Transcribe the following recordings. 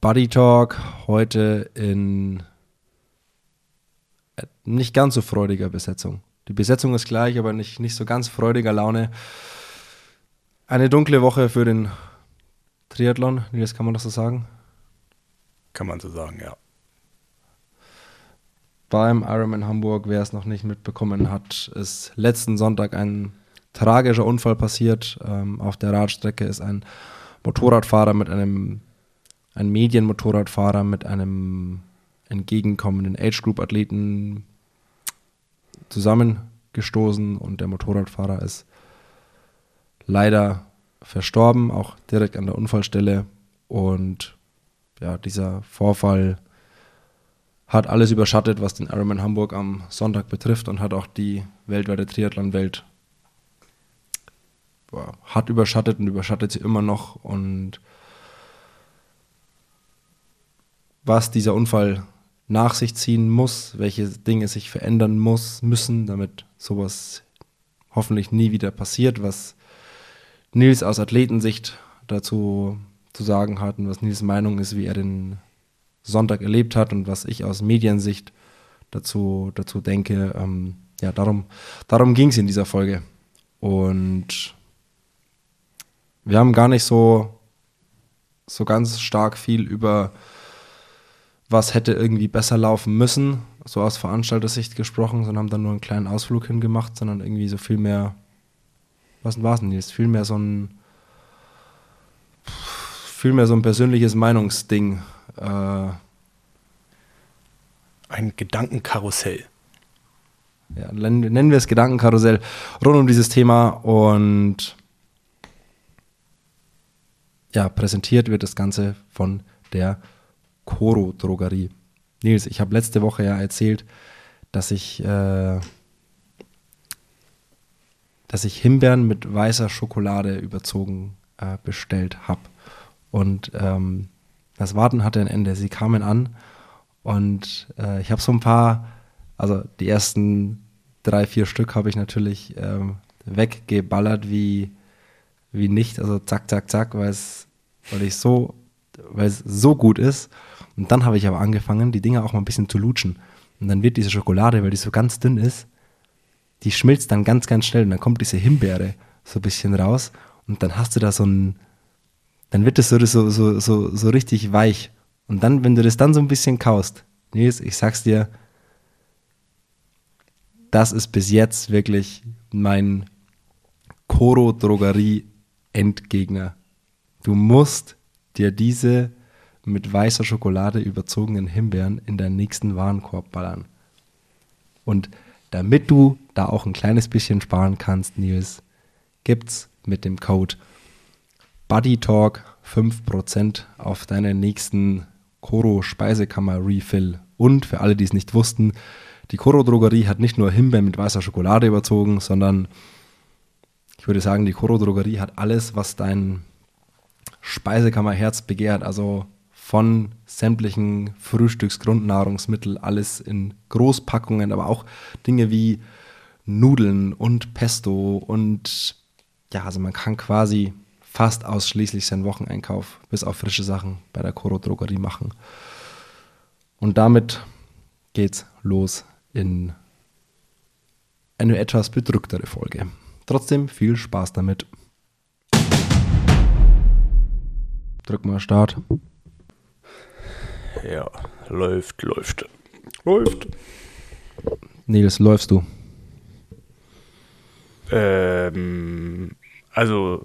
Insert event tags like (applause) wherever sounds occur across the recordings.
Buddy Talk heute in äh, nicht ganz so freudiger Besetzung. Die Besetzung ist gleich, aber nicht, nicht so ganz freudiger Laune. Eine dunkle Woche für den Triathlon, das kann man das so sagen? Kann man so sagen, ja. Beim Ironman Hamburg, wer es noch nicht mitbekommen hat, ist letzten Sonntag ein tragischer Unfall passiert. Ähm, auf der Radstrecke ist ein Motorradfahrer mit einem, ein Medienmotorradfahrer mit einem entgegenkommenden Age Group Athleten zusammengestoßen und der Motorradfahrer ist leider verstorben, auch direkt an der Unfallstelle. Und ja, dieser Vorfall hat alles überschattet, was den Ironman Hamburg am Sonntag betrifft und hat auch die weltweite Triathlon-Welt hat überschattet und überschattet sie immer noch. Und was dieser Unfall nach sich ziehen muss, welche Dinge sich verändern muss, müssen, damit sowas hoffentlich nie wieder passiert, was Nils aus Athletensicht dazu zu sagen hat und was Nils Meinung ist, wie er den Sonntag erlebt hat und was ich aus Mediensicht dazu, dazu denke. Ähm, ja, darum, darum ging es in dieser Folge. Und wir haben gar nicht so, so ganz stark viel über was hätte irgendwie besser laufen müssen, so aus Veranstaltersicht gesprochen, sondern haben dann nur einen kleinen Ausflug hingemacht, sondern irgendwie so viel mehr, was war es denn jetzt? Viel mehr so ein, viel mehr so ein persönliches Meinungsding. Äh, ein Gedankenkarussell. Ja, nennen wir es Gedankenkarussell rund um dieses Thema und ja, präsentiert wird das Ganze von der Coro Drogerie. Nils, ich habe letzte Woche ja erzählt, dass ich, äh, dass ich Himbeeren mit weißer Schokolade überzogen äh, bestellt habe. Und ähm, das Warten hatte ein Ende. Sie kamen an und äh, ich habe so ein paar, also die ersten drei, vier Stück habe ich natürlich ähm, weggeballert wie, wie nicht. Also zack, zack, zack, weil ich so, weil es so gut ist. Und dann habe ich aber angefangen, die Dinger auch mal ein bisschen zu lutschen. Und dann wird diese Schokolade, weil die so ganz dünn ist, die schmilzt dann ganz, ganz schnell. Und dann kommt diese Himbeere so ein bisschen raus. Und dann hast du da so ein, dann wird das so, so, so, so, so richtig weich. Und dann, wenn du das dann so ein bisschen kaust, Nils, ich sag's dir, das ist bis jetzt wirklich mein Koro-Drogerie-Endgegner. Du musst dir diese mit weißer Schokolade überzogenen Himbeeren in deinen nächsten Warenkorb ballern. Und damit du da auch ein kleines bisschen sparen kannst, Nils, gibt's mit dem Code BuddyTalk 5% auf deinen nächsten Koro Speisekammer Refill. Und für alle, die es nicht wussten, die Koro Drogerie hat nicht nur Himbeeren mit weißer Schokolade überzogen, sondern ich würde sagen, die Koro Drogerie hat alles, was dein Speisekammerherz begehrt. Also von sämtlichen Frühstücksgrundnahrungsmitteln, alles in Großpackungen, aber auch Dinge wie Nudeln und Pesto und ja, also man kann quasi fast ausschließlich seinen Wocheneinkauf bis auf frische Sachen bei der Coro Drogerie machen. Und damit geht's los in eine etwas bedrücktere Folge. Trotzdem viel Spaß damit. Drück mal Start. Ja, läuft, läuft. Läuft. Nils, läufst du? Ähm, also.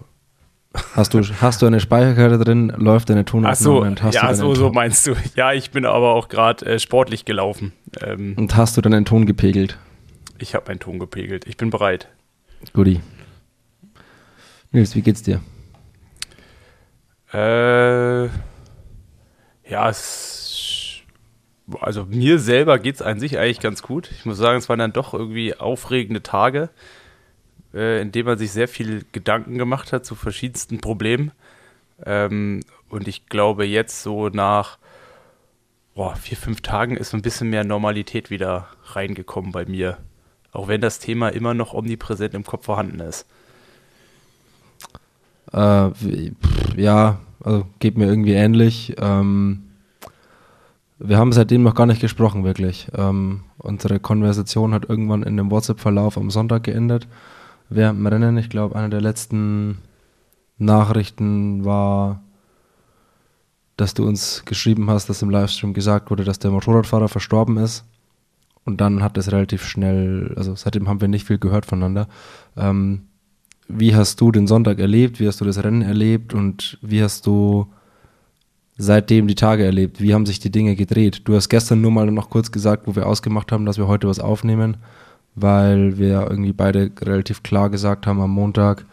Hast du, hast du eine Speicherkarte drin? Läuft deine Tonaufnahme? Ach so, ja, so, so meinst du. Ja, ich bin aber auch gerade äh, sportlich gelaufen. Ähm, und hast du deinen Ton gepegelt? Ich habe meinen Ton gepegelt. Ich bin bereit. Guti. Nils, wie geht's dir? Äh, ja, es also mir selber geht es an sich eigentlich ganz gut. Ich muss sagen, es waren dann doch irgendwie aufregende Tage, äh, in denen man sich sehr viel Gedanken gemacht hat zu verschiedensten Problemen. Ähm, und ich glaube, jetzt so nach boah, vier, fünf Tagen ist so ein bisschen mehr Normalität wieder reingekommen bei mir. Auch wenn das Thema immer noch omnipräsent im Kopf vorhanden ist. Äh, ja, also geht mir irgendwie ähnlich. Ähm, wir haben seitdem noch gar nicht gesprochen, wirklich. Ähm, unsere Konversation hat irgendwann in dem WhatsApp-Verlauf am Sonntag geendet. Während dem Rennen, ich glaube, eine der letzten Nachrichten war, dass du uns geschrieben hast, dass im Livestream gesagt wurde, dass der Motorradfahrer verstorben ist. Und dann hat es relativ schnell, also seitdem haben wir nicht viel gehört voneinander. Ähm, wie hast du den Sonntag erlebt? Wie hast du das Rennen erlebt? Und wie hast du seitdem die Tage erlebt? Wie haben sich die Dinge gedreht? Du hast gestern nur mal noch kurz gesagt, wo wir ausgemacht haben, dass wir heute was aufnehmen, weil wir irgendwie beide relativ klar gesagt haben am Montag,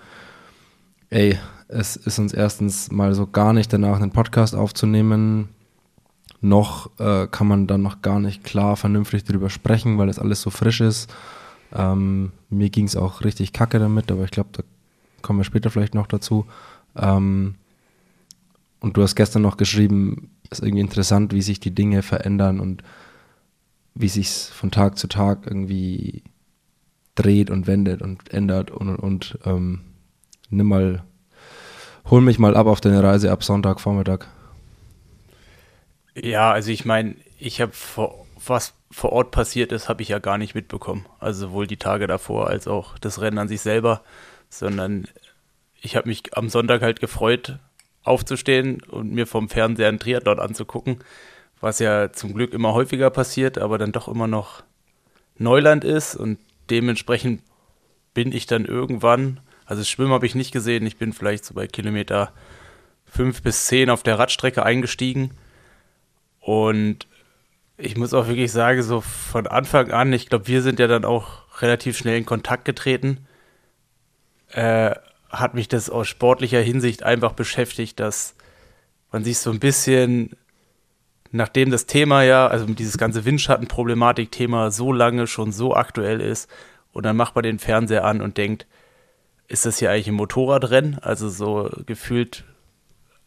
ey, es ist uns erstens mal so gar nicht danach einen Podcast aufzunehmen, noch äh, kann man dann noch gar nicht klar vernünftig darüber sprechen, weil das alles so frisch ist. Ähm, mir ging es auch richtig kacke damit, aber ich glaube, da kommen wir später vielleicht noch dazu. Ähm, und du hast gestern noch geschrieben, ist irgendwie interessant, wie sich die Dinge verändern und wie sich von Tag zu Tag irgendwie dreht und wendet und ändert und und und. Ähm, nimm mal, hol mich mal ab auf deine Reise ab Sonntagvormittag. Ja, also ich meine, ich habe vor, was vor Ort passiert ist, habe ich ja gar nicht mitbekommen. Also sowohl die Tage davor als auch das Rennen an sich selber, sondern ich habe mich am Sonntag halt gefreut, aufzustehen und mir vom Fernseher einen Triathlon anzugucken, was ja zum Glück immer häufiger passiert, aber dann doch immer noch Neuland ist und dementsprechend bin ich dann irgendwann, also das Schwimmen habe ich nicht gesehen, ich bin vielleicht so bei Kilometer fünf bis zehn auf der Radstrecke eingestiegen und ich muss auch wirklich sagen, so von Anfang an, ich glaube, wir sind ja dann auch relativ schnell in Kontakt getreten, äh, hat mich das aus sportlicher Hinsicht einfach beschäftigt, dass man sich so ein bisschen, nachdem das Thema ja, also dieses ganze Windschattenproblematik-Thema so lange schon so aktuell ist, und dann macht man den Fernseher an und denkt, ist das hier eigentlich ein Motorradrennen? Also so gefühlt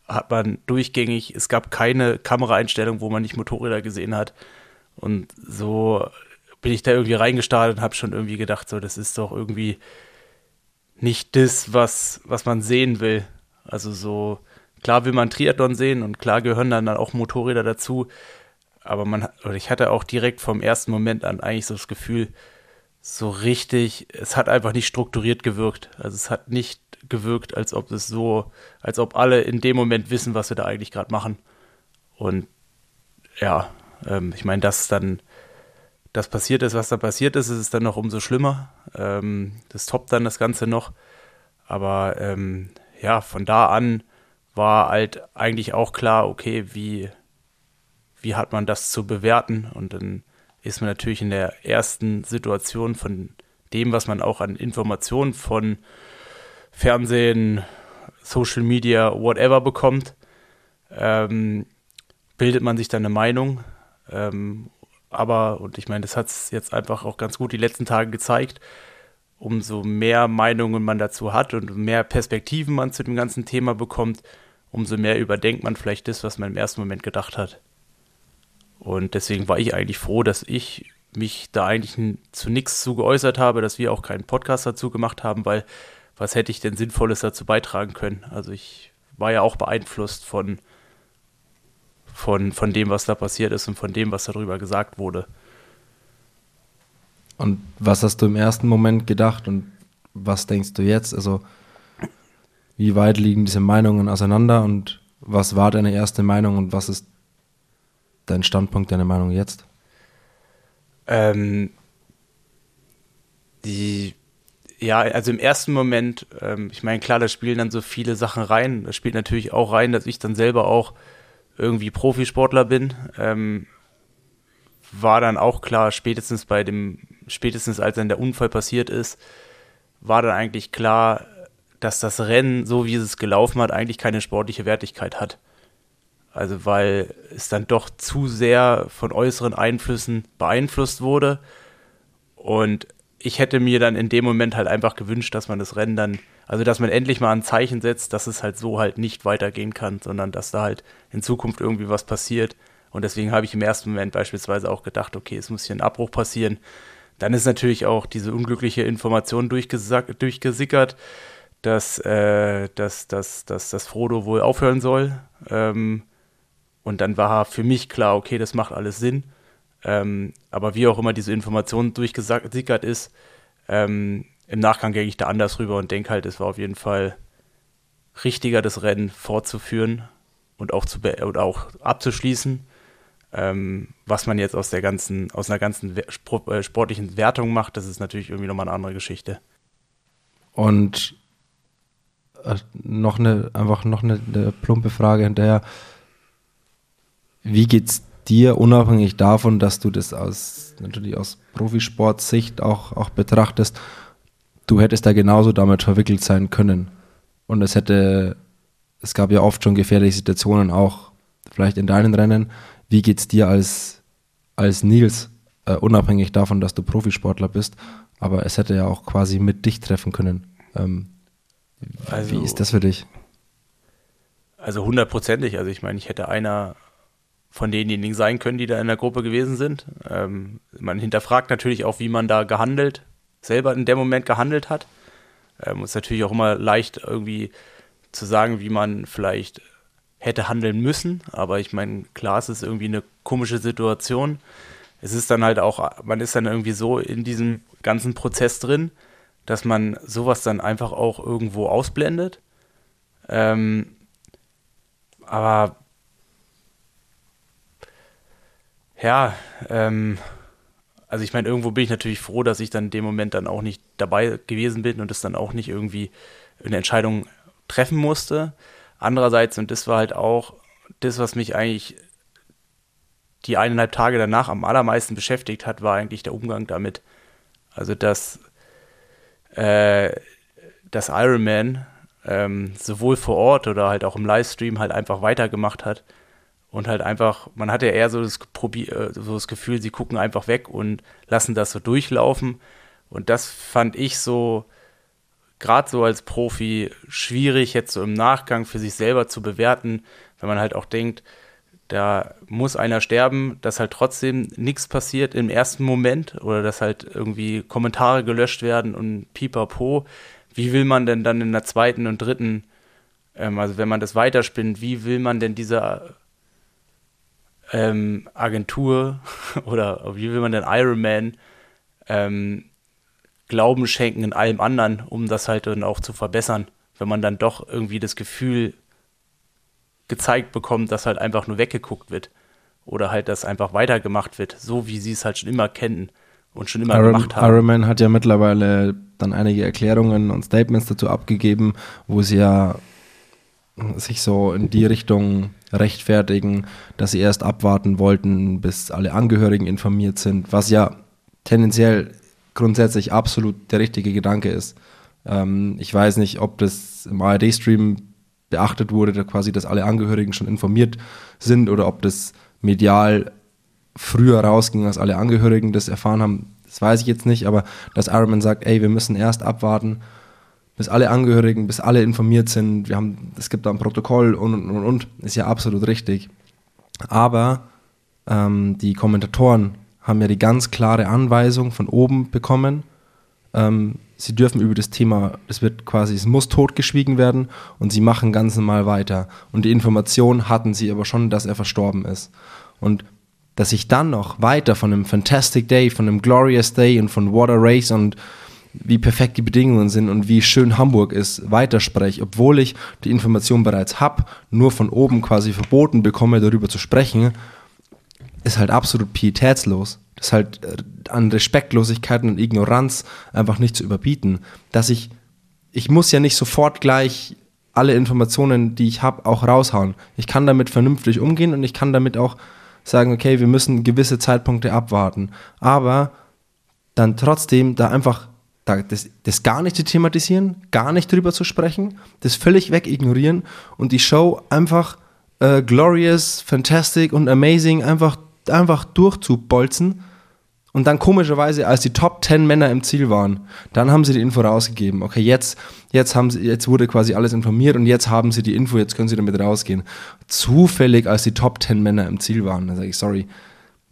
hat man durchgängig, es gab keine Kameraeinstellung, wo man nicht Motorräder gesehen hat. Und so bin ich da irgendwie reingestartet und habe schon irgendwie gedacht, so, das ist doch irgendwie nicht das, was, was man sehen will. Also so, klar will man Triathlon sehen und klar gehören dann auch Motorräder dazu. Aber man, ich hatte auch direkt vom ersten Moment an eigentlich so das Gefühl, so richtig, es hat einfach nicht strukturiert gewirkt. Also es hat nicht gewirkt, als ob es so, als ob alle in dem Moment wissen, was wir da eigentlich gerade machen. Und ja, ähm, ich meine, dass dann das passiert ist, was da passiert ist, ist es dann noch umso schlimmer. Ähm, das toppt dann das Ganze noch. Aber ähm, ja, von da an war halt eigentlich auch klar, okay, wie, wie hat man das zu bewerten? Und dann ist man natürlich in der ersten Situation von dem, was man auch an Informationen von Fernsehen, Social Media, whatever bekommt, ähm, bildet man sich dann eine Meinung. Ähm, aber, und ich meine, das hat es jetzt einfach auch ganz gut die letzten Tage gezeigt, umso mehr Meinungen man dazu hat und mehr Perspektiven man zu dem ganzen Thema bekommt, umso mehr überdenkt man vielleicht das, was man im ersten Moment gedacht hat. Und deswegen war ich eigentlich froh, dass ich mich da eigentlich zu nichts zu geäußert habe, dass wir auch keinen Podcast dazu gemacht haben, weil was hätte ich denn Sinnvolles dazu beitragen können? Also ich war ja auch beeinflusst von, von, von dem, was da passiert ist und von dem, was darüber gesagt wurde. Und was hast du im ersten Moment gedacht und was denkst du jetzt? Also wie weit liegen diese Meinungen auseinander und was war deine erste Meinung und was ist dein Standpunkt, deine Meinung jetzt? Ähm, die ja, also im ersten Moment, ähm, ich meine, klar, da spielen dann so viele Sachen rein. Da spielt natürlich auch rein, dass ich dann selber auch irgendwie Profisportler bin. Ähm, war dann auch klar, spätestens bei dem, spätestens als dann der Unfall passiert ist, war dann eigentlich klar, dass das Rennen, so wie es gelaufen hat, eigentlich keine sportliche Wertigkeit hat. Also weil es dann doch zu sehr von äußeren Einflüssen beeinflusst wurde. Und ich hätte mir dann in dem Moment halt einfach gewünscht, dass man das Rennen dann, also dass man endlich mal ein Zeichen setzt, dass es halt so halt nicht weitergehen kann, sondern dass da halt in Zukunft irgendwie was passiert. Und deswegen habe ich im ersten Moment beispielsweise auch gedacht, okay, es muss hier ein Abbruch passieren. Dann ist natürlich auch diese unglückliche Information durchgesickert, dass, äh, dass, dass, dass, dass Frodo wohl aufhören soll. Ähm, und dann war für mich klar, okay, das macht alles Sinn. Ähm, aber wie auch immer diese Information durchgesickert ist, ähm, im Nachgang gehe ich da anders rüber und denke halt, es war auf jeden Fall richtiger, das Rennen fortzuführen und auch, zu und auch abzuschließen. Ähm, was man jetzt aus der ganzen, aus einer ganzen äh, sportlichen Wertung macht, das ist natürlich irgendwie nochmal eine andere Geschichte. Und äh, noch eine, einfach noch eine, eine plumpe Frage hinterher. Wie geht's dir, unabhängig davon, dass du das aus, natürlich aus Profisportsicht auch, auch betrachtest, du hättest da genauso damit verwickelt sein können. Und es hätte, es gab ja oft schon gefährliche Situationen, auch vielleicht in deinen Rennen. Wie geht's dir als, als Nils, äh, unabhängig davon, dass du Profisportler bist? Aber es hätte ja auch quasi mit dich treffen können. Ähm, also, wie ist das für dich? Also hundertprozentig. Also ich meine, ich hätte einer von denjenigen sein können, die da in der Gruppe gewesen sind. Ähm, man hinterfragt natürlich auch, wie man da gehandelt, selber in dem Moment gehandelt hat. Ähm, ist natürlich auch immer leicht irgendwie zu sagen, wie man vielleicht hätte handeln müssen. Aber ich meine, klar, es ist irgendwie eine komische Situation. Es ist dann halt auch, man ist dann irgendwie so in diesem ganzen Prozess drin, dass man sowas dann einfach auch irgendwo ausblendet. Ähm, aber ja, ähm, also ich meine, irgendwo bin ich natürlich froh, dass ich dann in dem Moment dann auch nicht dabei gewesen bin und es dann auch nicht irgendwie eine Entscheidung treffen musste. Andererseits, und das war halt auch das, was mich eigentlich die eineinhalb Tage danach am allermeisten beschäftigt hat, war eigentlich der Umgang damit. Also dass, äh, dass Iron Man ähm, sowohl vor Ort oder halt auch im Livestream halt einfach weitergemacht hat und halt einfach, man hat ja eher so das, äh, so das Gefühl, sie gucken einfach weg und lassen das so durchlaufen. Und das fand ich so, gerade so als Profi, schwierig jetzt so im Nachgang für sich selber zu bewerten, wenn man halt auch denkt, da muss einer sterben, dass halt trotzdem nichts passiert im ersten Moment oder dass halt irgendwie Kommentare gelöscht werden und pipapo. Wie will man denn dann in der zweiten und dritten, ähm, also wenn man das weiterspinnt, wie will man denn dieser ähm, Agentur (laughs) oder wie will man denn Iron Man ähm, Glauben schenken in allem anderen, um das halt dann auch zu verbessern, wenn man dann doch irgendwie das Gefühl gezeigt bekommt, dass halt einfach nur weggeguckt wird oder halt, dass einfach weitergemacht wird, so wie sie es halt schon immer kennen und schon immer Iron, gemacht haben. Iron Man hat ja mittlerweile dann einige Erklärungen und Statements dazu abgegeben, wo sie ja sich so in die Richtung rechtfertigen, dass sie erst abwarten wollten, bis alle Angehörigen informiert sind, was ja tendenziell grundsätzlich absolut der richtige Gedanke ist. Ähm, ich weiß nicht, ob das im ARD-Stream beachtet wurde, quasi, dass alle Angehörigen schon informiert sind oder ob das medial früher rausging, als alle Angehörigen das erfahren haben. Das weiß ich jetzt nicht, aber dass Ironman sagt, ey, wir müssen erst abwarten, bis alle Angehörigen, bis alle informiert sind. Wir haben, es gibt da ein Protokoll und und und, und ist ja absolut richtig. Aber ähm, die Kommentatoren haben ja die ganz klare Anweisung von oben bekommen. Ähm, sie dürfen über das Thema, es wird quasi, es muss totgeschwiegen werden und sie machen ganz normal weiter. Und die Information hatten sie aber schon, dass er verstorben ist. Und dass ich dann noch weiter von einem Fantastic Day, von einem Glorious Day und von Water Race und wie perfekt die Bedingungen sind und wie schön Hamburg ist, weiterspreche, obwohl ich die Information bereits habe, nur von oben quasi verboten bekomme, darüber zu sprechen, ist halt absolut pietätslos. Das ist halt äh, an Respektlosigkeit und Ignoranz einfach nicht zu überbieten. Dass ich, ich muss ja nicht sofort gleich alle Informationen, die ich habe, auch raushauen. Ich kann damit vernünftig umgehen und ich kann damit auch sagen, okay, wir müssen gewisse Zeitpunkte abwarten. Aber dann trotzdem da einfach das, das gar nicht zu thematisieren, gar nicht drüber zu sprechen, das völlig wegignorieren und die Show einfach äh, glorious, fantastic und amazing einfach, einfach durchzubolzen. Und dann komischerweise, als die Top 10 Männer im Ziel waren, dann haben sie die Info rausgegeben. Okay, jetzt, jetzt, haben sie, jetzt wurde quasi alles informiert und jetzt haben sie die Info, jetzt können sie damit rausgehen. Zufällig, als die Top 10 Männer im Ziel waren, da sage ich, sorry,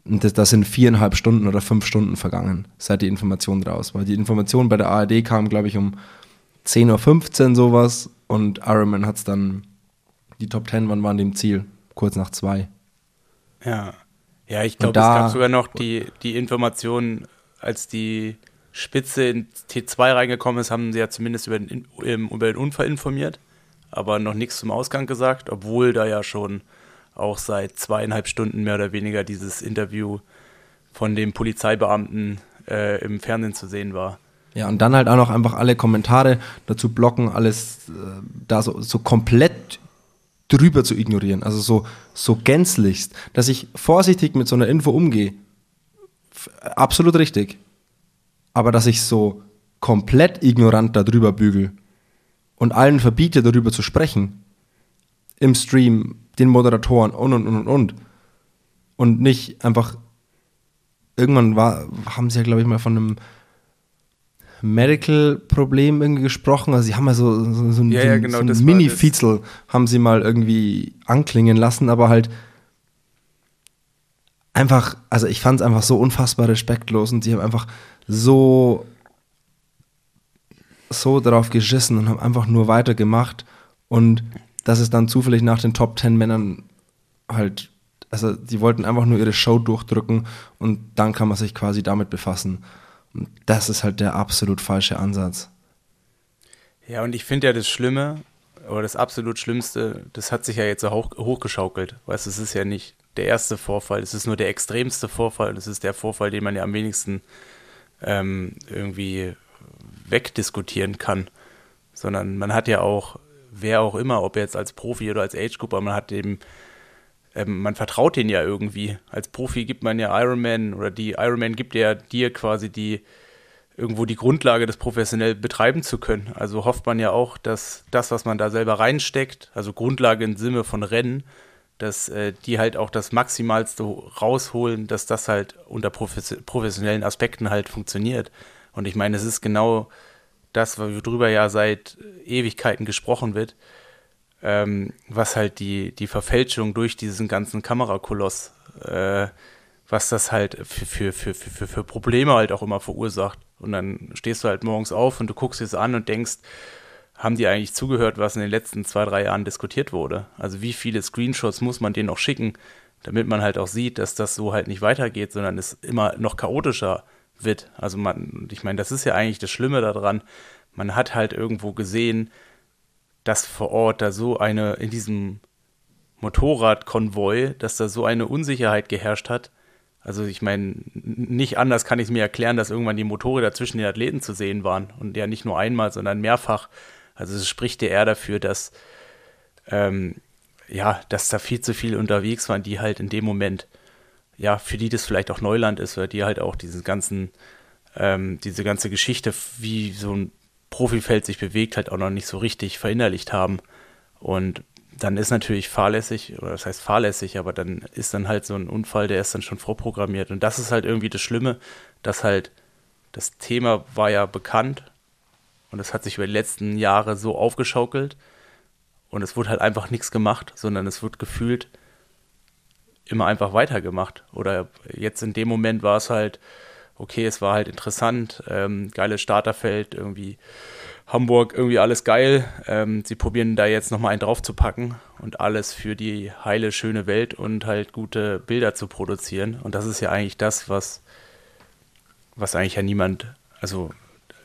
und das, das sind viereinhalb Stunden oder fünf Stunden vergangen, seit die Information raus war. Die Information bei der ARD kam, glaube ich, um 10.15 Uhr sowas und Ironman hat es dann, die Top 10, wann waren die im Ziel? Kurz nach zwei. Ja. Ja, ich glaube, es da- gab sogar noch die, die Information, als die Spitze in T2 reingekommen ist, haben sie ja zumindest über den, über den Unfall informiert, aber noch nichts zum Ausgang gesagt, obwohl da ja schon auch seit zweieinhalb Stunden mehr oder weniger dieses Interview von dem Polizeibeamten äh, im Fernsehen zu sehen war. Ja, und dann halt auch noch einfach alle Kommentare dazu blocken, alles äh, da so, so komplett drüber zu ignorieren. Also so, so gänzlichst, dass ich vorsichtig mit so einer Info umgehe. Absolut richtig. Aber dass ich so komplett ignorant darüber bügel und allen verbiete, darüber zu sprechen, im Stream, den Moderatoren und und und und und. Und nicht einfach, irgendwann war, haben sie ja, glaube ich, mal von einem Medical-Problem irgendwie gesprochen. Also sie haben ja so, so, so ein, Ja, so ja, genau, so ein Mini-Fiezel haben sie mal irgendwie anklingen lassen, aber halt einfach, also ich fand es einfach so unfassbar respektlos und sie haben einfach so so drauf geschissen und haben einfach nur weitergemacht und dass es dann zufällig nach den Top 10 Männern halt, also die wollten einfach nur ihre Show durchdrücken und dann kann man sich quasi damit befassen. Und das ist halt der absolut falsche Ansatz. Ja, und ich finde ja das Schlimme, oder das absolut Schlimmste, das hat sich ja jetzt so hoch, hochgeschaukelt. Weißt du, es ist ja nicht der erste Vorfall, es ist nur der extremste Vorfall, es ist der Vorfall, den man ja am wenigsten ähm, irgendwie wegdiskutieren kann. Sondern man hat ja auch, wer auch immer, ob jetzt als Profi oder als Age-Grouper, man hat dem, ähm, man vertraut den ja irgendwie. Als Profi gibt man ja Ironman oder die Ironman gibt ja dir quasi die, irgendwo die Grundlage, das professionell betreiben zu können. Also hofft man ja auch, dass das, was man da selber reinsteckt, also Grundlage im Sinne von Rennen, dass äh, die halt auch das Maximalste rausholen, dass das halt unter profes professionellen Aspekten halt funktioniert. Und ich meine, es ist genau das, worüber ja seit Ewigkeiten gesprochen wird, ähm, was halt die, die Verfälschung durch diesen ganzen Kamerakoloss, äh, was das halt für, für, für, für, für Probleme halt auch immer verursacht. Und dann stehst du halt morgens auf und du guckst es an und denkst, haben die eigentlich zugehört, was in den letzten zwei, drei Jahren diskutiert wurde? Also wie viele Screenshots muss man denen noch schicken, damit man halt auch sieht, dass das so halt nicht weitergeht, sondern es immer noch chaotischer wird. Also man, ich meine, das ist ja eigentlich das Schlimme daran. Man hat halt irgendwo gesehen, dass vor Ort da so eine, in diesem Motorradkonvoi, dass da so eine Unsicherheit geherrscht hat. Also ich meine, nicht anders kann ich es mir erklären, dass irgendwann die Motorräder zwischen den Athleten zu sehen waren. Und ja nicht nur einmal, sondern mehrfach. Also es spricht ja eher dafür, dass, ähm, ja, dass da viel zu viele unterwegs waren, die halt in dem Moment, ja, für die das vielleicht auch Neuland ist, oder die halt auch diesen ganzen, ähm, diese ganze Geschichte, wie so ein Profifeld sich bewegt, halt auch noch nicht so richtig verinnerlicht haben. Und dann ist natürlich fahrlässig, oder das heißt fahrlässig, aber dann ist dann halt so ein Unfall, der ist dann schon vorprogrammiert. Und das ist halt irgendwie das Schlimme, dass halt das Thema war ja bekannt und es hat sich über die letzten Jahre so aufgeschaukelt und es wurde halt einfach nichts gemacht, sondern es wird gefühlt immer einfach weitergemacht. Oder jetzt in dem Moment war es halt, okay, es war halt interessant, ähm, geiles Starterfeld, irgendwie Hamburg, irgendwie alles geil. Ähm, sie probieren da jetzt nochmal einen drauf zu packen und alles für die heile, schöne Welt und halt gute Bilder zu produzieren. Und das ist ja eigentlich das, was, was eigentlich ja niemand, also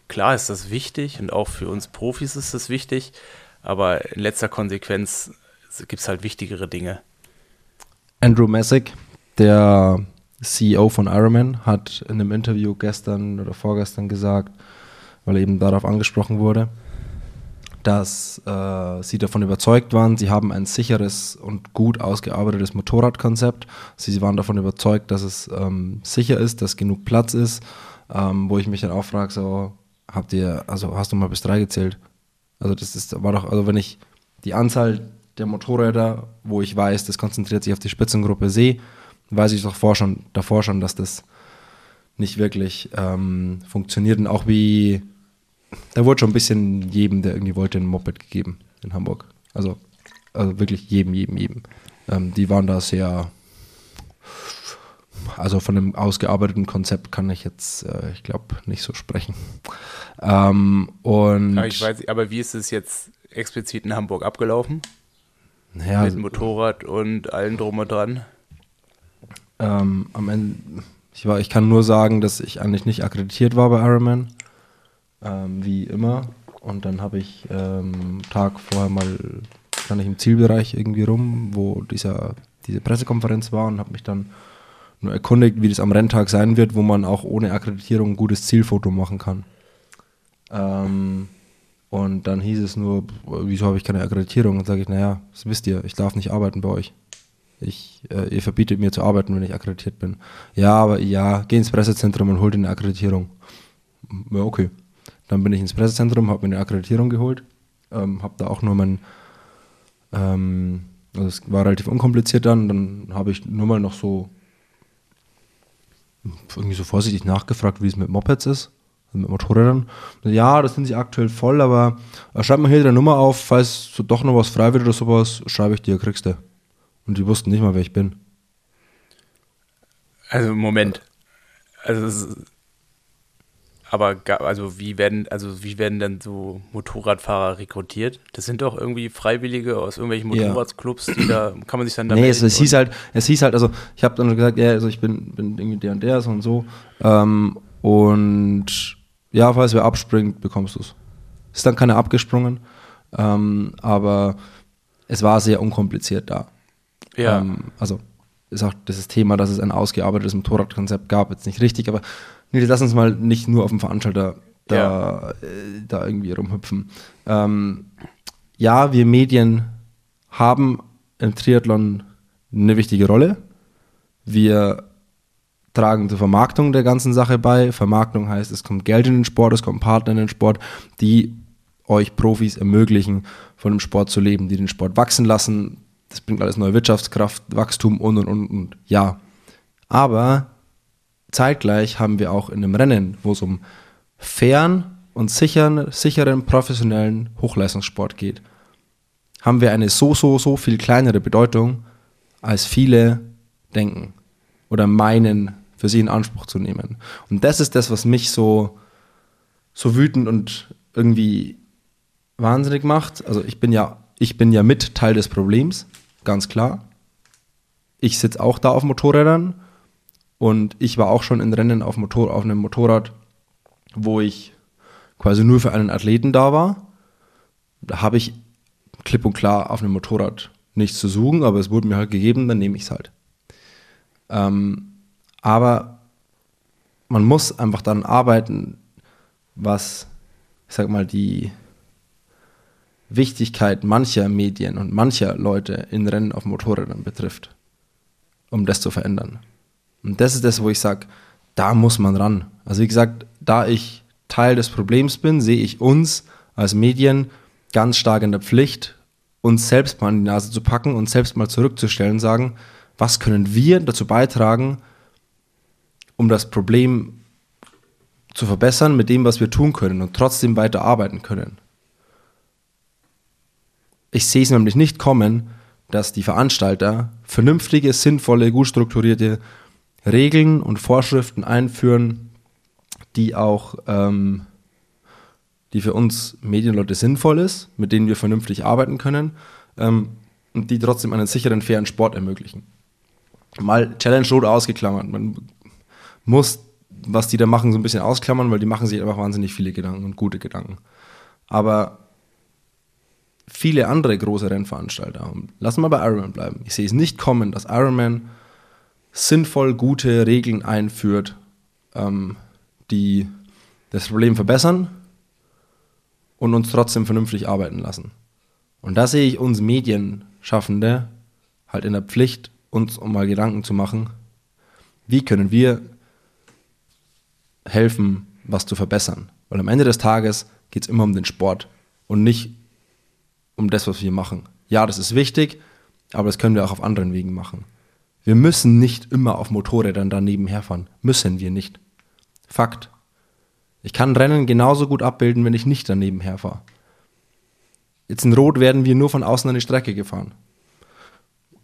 klar ist das wichtig und auch für uns Profis ist das wichtig, aber in letzter Konsequenz gibt es halt wichtigere Dinge. Andrew Messick, der CEO von Ironman, hat in einem Interview gestern oder vorgestern gesagt, weil eben darauf angesprochen wurde, dass äh, sie davon überzeugt waren, sie haben ein sicheres und gut ausgearbeitetes Motorradkonzept. Sie waren davon überzeugt, dass es ähm, sicher ist, dass genug Platz ist, ähm, wo ich mich dann auch frage, so, habt ihr, also hast du mal bis drei gezählt? Also das ist, war doch, also wenn ich die Anzahl der Motorräder, wo ich weiß, das konzentriert sich auf die Spitzengruppe sehe, weiß ich doch schon, davor schon, dass das nicht wirklich ähm, funktioniert. Und auch wie, da wurde schon ein bisschen jedem, der irgendwie wollte, ein Moped gegeben in Hamburg. Also, also wirklich jedem, jedem, jedem. Ähm, die waren da sehr, also von einem ausgearbeiteten Konzept kann ich jetzt, äh, ich glaube, nicht so sprechen. Ähm, und aber ich weiß, aber wie ist es jetzt explizit in Hamburg abgelaufen? Naja, Mit Motorrad und allem drum und dran? ähm, am Ende, ich, war, ich kann nur sagen, dass ich eigentlich nicht akkreditiert war bei Ironman, ähm, wie immer. Und dann habe ich ähm, Tag vorher mal, stand ich im Zielbereich irgendwie rum, wo dieser, diese Pressekonferenz war und habe mich dann nur erkundigt, wie das am Renntag sein wird, wo man auch ohne Akkreditierung ein gutes Zielfoto machen kann. Ähm, und dann hieß es nur, wieso habe ich keine Akkreditierung? Und sage ich, naja, das wisst ihr, ich darf nicht arbeiten bei euch. Ich, äh, ihr verbietet mir zu arbeiten, wenn ich akkreditiert bin. Ja, aber ja, geh ins Pressezentrum und hol dir eine Akkreditierung. Ja, okay. Dann bin ich ins Pressezentrum, habe mir eine Akkreditierung geholt, ähm, habe da auch nur mein, ähm, also es war relativ unkompliziert dann, dann habe ich nur mal noch so irgendwie so vorsichtig nachgefragt, wie es mit Mopeds ist, mit Motorrädern. Ja, das sind sie aktuell voll, aber äh, schreib mal hier deine Nummer auf, falls so doch noch was frei wird oder sowas, schreibe ich dir, kriegst du. Und die wussten nicht mal, wer ich bin. Also Moment. Also ist, aber also wie werden also wie werden denn so Motorradfahrer rekrutiert? Das sind doch irgendwie Freiwillige aus irgendwelchen. Motorradclubs, die da kann man sich dann da Nee, es, es hieß halt, es hieß halt, also ich habe dann gesagt, ja, also ich bin, bin irgendwie der und der so und so. Ähm, und ja, falls wer abspringt, bekommst du es. Ist dann keiner abgesprungen, ähm, aber es war sehr unkompliziert da. ja. Ähm, also ist auch dieses Thema, dass es ein ausgearbeitetes Motorradkonzept gab, jetzt nicht richtig, aber nee, lass uns mal nicht nur auf dem Veranstalter da, äh, da irgendwie rumhüpfen. Ähm, ja, wir Medien haben im Triathlon eine wichtige Rolle. Wir tragen zur Vermarktung der ganzen Sache bei. Vermarktung heißt, es kommt Geld in den Sport, es kommen Partner in den Sport, die euch Profis ermöglichen, von dem Sport zu leben, die den Sport wachsen lassen. Das bringt alles neue Wirtschaftskraft, Wachstum und und und und. Ja. Aber zeitgleich haben wir auch in einem Rennen, wo es um fairen und sicheren, sicheren, professionellen Hochleistungssport geht, haben wir eine so, so, so viel kleinere Bedeutung, als viele denken oder meinen, für sie in Anspruch zu nehmen. Und das ist das, was mich so, so wütend und irgendwie wahnsinnig macht. Also ich bin ja, ich bin ja mit Teil des Problems, ganz klar. Ich sitze auch da auf Motorrädern und ich war auch schon in Rennen auf, Motor, auf einem Motorrad, wo ich quasi nur für einen Athleten da war. Da habe ich klipp und klar auf einem Motorrad nichts zu suchen, aber es wurde mir halt gegeben, dann nehme ich es halt. Ähm, aber man muss einfach dann arbeiten, was, ich sag mal, die Wichtigkeit mancher Medien und mancher Leute in Rennen auf Motorrädern betrifft, um das zu verändern. Und das ist das, wo ich sage, da muss man ran. Also wie gesagt, da ich Teil des Problems bin, sehe ich uns als Medien ganz stark in der Pflicht, uns selbst mal an die Nase zu packen und selbst mal zurückzustellen und sagen, was können wir dazu beitragen, um das Problem zu verbessern mit dem, was wir tun können und trotzdem weiter arbeiten können. Ich sehe es nämlich nicht kommen, dass die Veranstalter vernünftige, sinnvolle, gut strukturierte Regeln und Vorschriften einführen, die auch ähm, die für uns Medienleute sinnvoll ist, mit denen wir vernünftig arbeiten können ähm, und die trotzdem einen sicheren, fairen Sport ermöglichen. Mal Challenge Road ausgeklammert. Man muss, was die da machen, so ein bisschen ausklammern, weil die machen sich einfach wahnsinnig viele Gedanken und gute Gedanken. Aber viele andere große Rennveranstalter, lassen wir bei Ironman bleiben. Ich sehe es nicht kommen, dass Ironman sinnvoll gute Regeln einführt, ähm, die das Problem verbessern und uns trotzdem vernünftig arbeiten lassen. Und da sehe ich uns Medienschaffende halt in der Pflicht, uns um mal Gedanken zu machen, wie können wir helfen, was zu verbessern. Weil am Ende des Tages geht es immer um den Sport und nicht um das, was wir machen. Ja, das ist wichtig, aber das können wir auch auf anderen Wegen machen. Wir müssen nicht immer auf Motorrädern daneben herfahren. Müssen wir nicht. Fakt. Ich kann Rennen genauso gut abbilden, wenn ich nicht daneben herfahre. Jetzt in Rot werden wir nur von außen eine Strecke gefahren.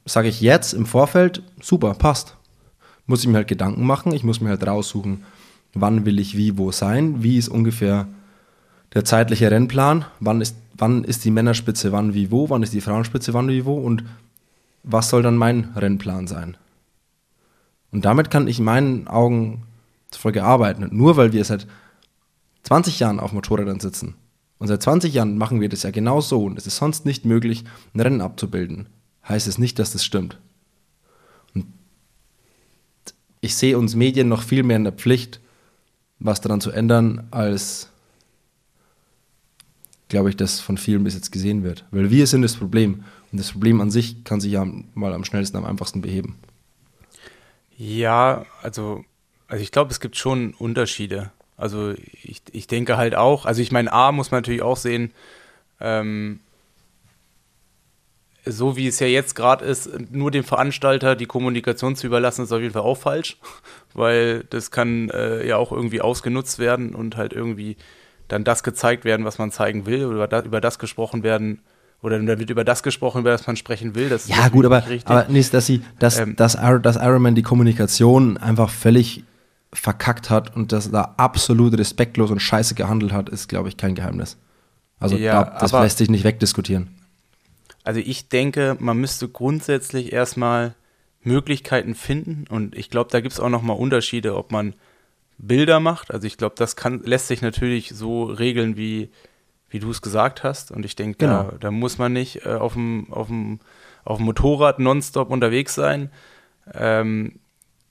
Sage ich jetzt im Vorfeld, super, passt. muss ich mir halt Gedanken machen. Ich muss mir halt raussuchen, wann will ich wie wo sein, wie ist ungefähr der zeitliche Rennplan, wann ist, wann ist die Männerspitze wann wie wo, wann ist die Frauenspitze wann wie wo? Und was soll dann mein Rennplan sein. Und damit kann ich in meinen Augen voll arbeiten. Nur weil wir seit 20 Jahren auf Motorrädern sitzen. Und seit 20 Jahren machen wir das ja genau so. Und es ist sonst nicht möglich, ein Rennen abzubilden, heißt es nicht, dass das stimmt. Und ich sehe uns Medien noch viel mehr in der Pflicht, was daran zu ändern, als glaube ich, das von vielen bis jetzt gesehen wird. Weil wir sind das Problem. Und das Problem an sich kann sich ja mal am schnellsten, am einfachsten beheben. Ja, also, also ich glaube, es gibt schon Unterschiede. Also ich, ich denke halt auch, also ich meine, A muss man natürlich auch sehen, ähm, so wie es ja jetzt gerade ist, nur dem Veranstalter die Kommunikation zu überlassen, ist auf jeden Fall auch falsch, weil das kann äh, ja auch irgendwie ausgenutzt werden und halt irgendwie dann das gezeigt werden, was man zeigen will, oder da, über das gesprochen werden, oder dann wird über das gesprochen, über das man sprechen will. Das ja, gut, aber, richtig. aber nicht, dass sie, dass, ähm, dass, dass Iron Man die Kommunikation einfach völlig verkackt hat und dass da absolut respektlos und scheiße gehandelt hat, ist, glaube ich, kein Geheimnis. Also ja, da, das aber, lässt sich nicht wegdiskutieren. Also ich denke, man müsste grundsätzlich erstmal Möglichkeiten finden und ich glaube, da gibt es auch nochmal Unterschiede, ob man Bilder macht. Also ich glaube, das kann, lässt sich natürlich so regeln, wie, wie du es gesagt hast. Und ich denke, genau. da, da, muss man nicht äh, auf dem auf dem auf dem Motorrad nonstop unterwegs sein. Ähm,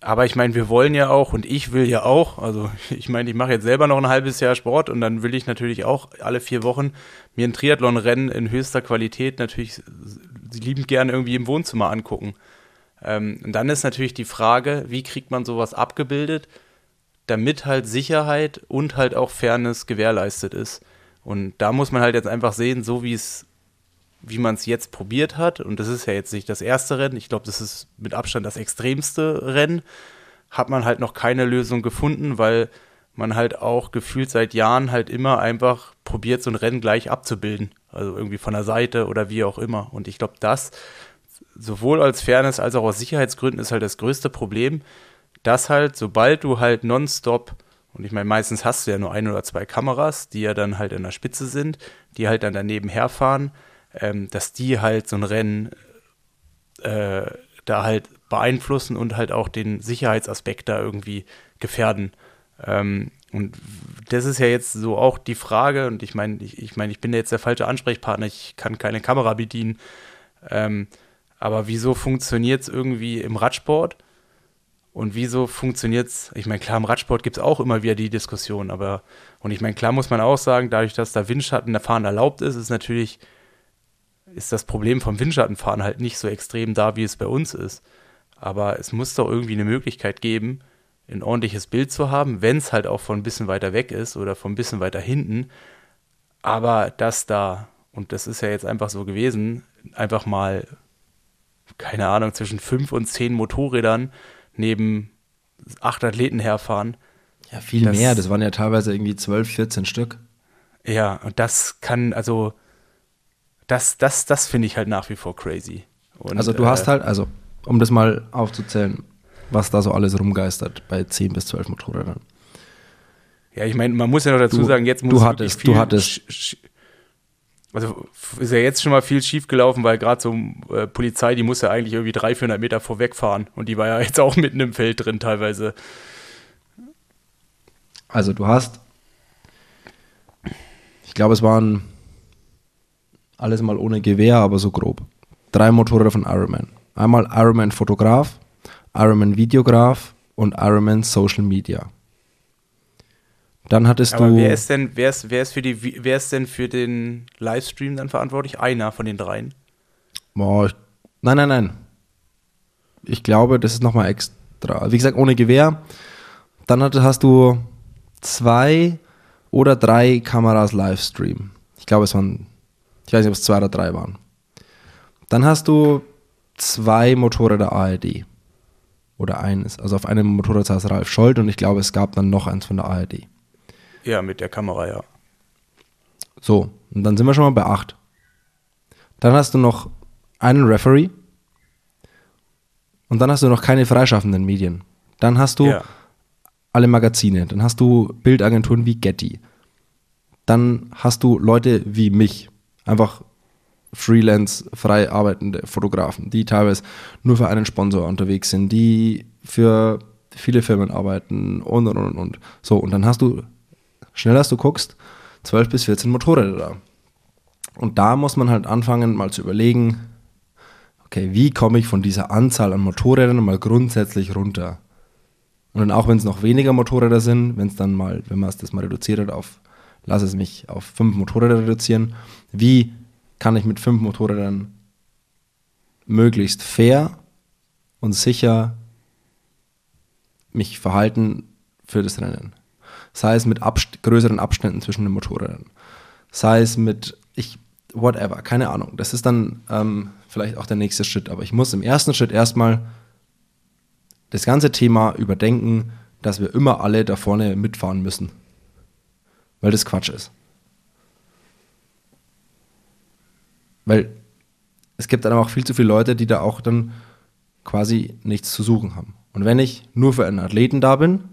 aber ich meine, wir wollen ja auch und ich will ja auch, also (laughs) ich meine, ich mache jetzt selber noch ein halbes Jahr Sport und dann will ich natürlich auch alle vier Wochen mir ein Triathlon-Rennen in höchster Qualität natürlich liebend gerne irgendwie im Wohnzimmer angucken. Ähm, und dann ist natürlich die Frage, wie kriegt man sowas abgebildet? damit halt Sicherheit und halt auch Fairness gewährleistet ist. Und da muss man halt jetzt einfach sehen, so wie es, wie man es jetzt probiert hat, und das ist ja jetzt nicht das erste Rennen, ich glaube, das ist mit Abstand das extremste Rennen, hat man halt noch keine Lösung gefunden, weil man halt auch gefühlt seit Jahren halt immer einfach probiert, so ein Rennen gleich abzubilden. Also irgendwie von der Seite oder wie auch immer. Und ich glaube, das sowohl als Fairness als auch aus Sicherheitsgründen ist halt das größte Problem, dass halt, sobald du halt nonstop, und ich meine, meistens hast du ja nur ein oder zwei Kameras, die ja dann halt in der Spitze sind, die halt dann daneben herfahren, ähm, dass die halt so ein Rennen äh, da halt beeinflussen und halt auch den Sicherheitsaspekt da irgendwie gefährden. Ähm, und das ist ja jetzt so auch die Frage, und ich meine, ich, ich meine, ich bin jetzt der falsche Ansprechpartner, ich kann keine Kamera bedienen. Ähm, aber wieso funktioniert es irgendwie im Radsport? Und wieso funktioniert es? Ich meine, klar, im Radsport gibt es auch immer wieder die Diskussion, aber, und ich meine, klar muss man auch sagen, dadurch, dass da Windschatten der Fahren erlaubt ist, ist natürlich, ist das Problem vom Windschattenfahren halt nicht so extrem da, wie es bei uns ist. Aber es muss doch irgendwie eine Möglichkeit geben, ein ordentliches Bild zu haben, wenn es halt auch von ein bisschen weiter weg ist oder von ein bisschen weiter hinten. Aber das da, und das ist ja jetzt einfach so gewesen, einfach mal, keine Ahnung, zwischen fünf und zehn Motorrädern neben acht Athleten herfahren. Ja, viel das, mehr. Das waren ja teilweise irgendwie 12, 14 Stück. Ja, und das kann, also, das, das, das finde ich halt nach wie vor crazy. Und, also du äh, hast halt, also, um das mal aufzuzählen, was da so alles rumgeistert bei 10 bis 12 Motorrädern. Ja, ich meine, man muss ja noch dazu du, sagen, jetzt muss du hattest, du hattest also ist ja jetzt schon mal viel schief gelaufen, weil gerade so äh, Polizei, die muss ja eigentlich irgendwie 300, 400 Meter vorwegfahren und die war ja (laughs) jetzt auch mitten im Feld drin teilweise. Also du hast, ich glaube es waren alles mal ohne Gewehr, aber so grob. Drei Motorräder von Ironman. Einmal Ironman Fotograf, Ironman Videograf und Ironman Social Media. Dann hattest Aber du. Wer ist denn, wer ist, wer ist für die, wer ist denn für den Livestream dann verantwortlich? Einer von den dreien? Boah, ich, nein, nein, nein. Ich glaube, das ist nochmal extra. Wie gesagt, ohne Gewehr. Dann hat, hast du zwei oder drei Kameras Livestream. Ich glaube, es waren, ich weiß nicht, ob es zwei oder drei waren. Dann hast du zwei Motorräder ARD. Oder eines. Also auf einem Motorrad saß Ralf Scholz und ich glaube, es gab dann noch eins von der ARD. Ja, mit der Kamera, ja. So, und dann sind wir schon mal bei 8. Dann hast du noch einen Referee. Und dann hast du noch keine freischaffenden Medien. Dann hast du Ja. alle Magazine. Dann hast du Bildagenturen wie Getty. Dann hast du Leute wie mich. Einfach Freelance, frei arbeitende Fotografen, die teilweise nur für einen Sponsor unterwegs sind, die für viele Firmen arbeiten und und und und. So, und dann hast du, schnell als du guckst, 12 bis 14 Motorräder da. Und da muss man halt anfangen, mal zu überlegen, okay, wie komme ich von dieser Anzahl an Motorrädern mal grundsätzlich runter? Und dann auch wenn es noch weniger Motorräder sind, wenn es dann mal, wenn man es das mal reduziert hat auf, lass es mich auf fünf Motorräder reduzieren, wie kann ich mit fünf Motorrädern möglichst fair und sicher mich verhalten für das Rennen? Sei es mit Abst größeren Abständen zwischen den Motorrädern, sei es mit, ich, whatever, keine Ahnung. Das ist dann ähm, vielleicht auch der nächste Schritt, aber ich muss im ersten Schritt erstmal das ganze Thema überdenken, dass wir immer alle da vorne mitfahren müssen. Weil das Quatsch ist. Weil es gibt dann auch viel zu viele Leute, die da auch dann quasi nichts zu suchen haben. Und wenn ich nur für einen Athleten da bin,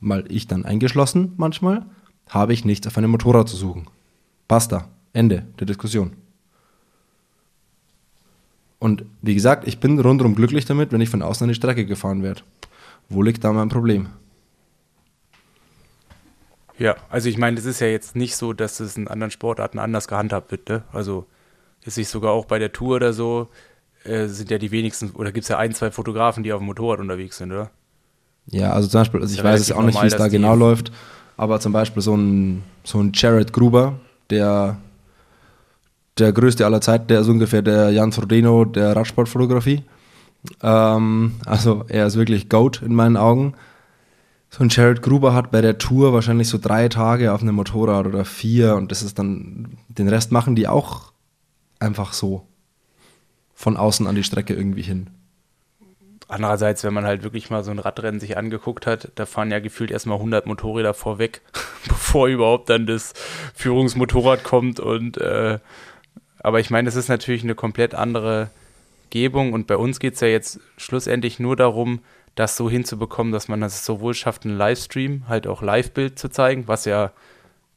mal ich dann eingeschlossen manchmal, habe ich nichts auf einem Motorrad zu suchen. Basta. Ende der Diskussion. Und wie gesagt, ich bin rundherum glücklich damit, wenn ich von außen an die Strecke gefahren werde. Wo liegt da mein Problem? Ja, also ich meine, es ist ja jetzt nicht so, dass es in anderen Sportarten anders gehandhabt wird, ne? Also ist nicht sogar auch bei der Tour oder so, äh, sind ja die wenigsten, oder gibt es ja ein, zwei Fotografen, die auf dem Motorrad unterwegs sind, oder? Ja, also zum Beispiel, also ich weiß es auch nicht, wie es da genau läuft, aber zum Beispiel so ein, so ein Jared Gruber, der der größte aller Zeiten, der ist ungefähr der Jan Frodeno der Radsportfotografie. Ähm, also er ist wirklich GOAT in meinen Augen. So ein Jared Gruber hat bei der Tour wahrscheinlich so drei Tage auf einem Motorrad oder vier und das ist dann, den Rest machen die auch einfach so von außen an die Strecke irgendwie hin. Andererseits, wenn man halt wirklich mal so ein Radrennen sich angeguckt hat, da fahren ja gefühlt erstmal 100 Motorräder vorweg, (laughs) bevor überhaupt dann das Führungsmotorrad kommt. Und äh, aber ich meine, es ist natürlich eine komplett andere Gebung und bei uns geht es ja jetzt schlussendlich nur darum, das so hinzubekommen, dass man das sowohl schafft, einen Livestream, halt auch Live-Bild zu zeigen, was ja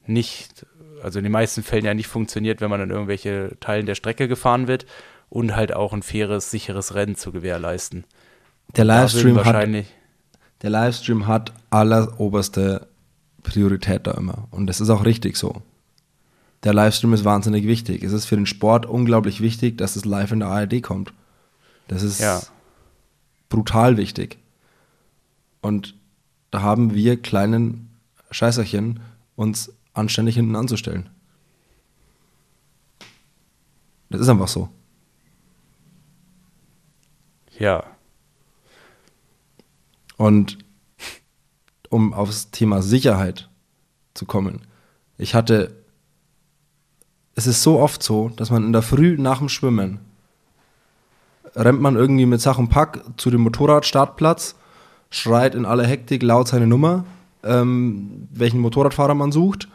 nicht, also in den meisten Fällen ja nicht funktioniert, wenn man an irgendwelche Teilen der Strecke gefahren wird und halt auch ein faires, sicheres Rennen zu gewährleisten. Der Livestream hat Der Livestream hat alleroberste Priorität da immer. Und das ist auch richtig so. Der Livestream ist wahnsinnig wichtig. Es ist für den Sport unglaublich wichtig, dass es live in der ARD kommt. Das ist Ja. brutal wichtig. Und da haben wir kleinen Scheißerchen uns anständig hinten anzustellen. Das ist einfach so. Ja, Und um aufs Thema Sicherheit zu kommen. Ich hatte, es ist so oft so, dass man in der Früh nach dem Schwimmen rennt man irgendwie mit Sach und Pack zu dem Motorradstartplatz, schreit in aller Hektik laut seine Nummer, ähm, welchen Motorradfahrer man sucht.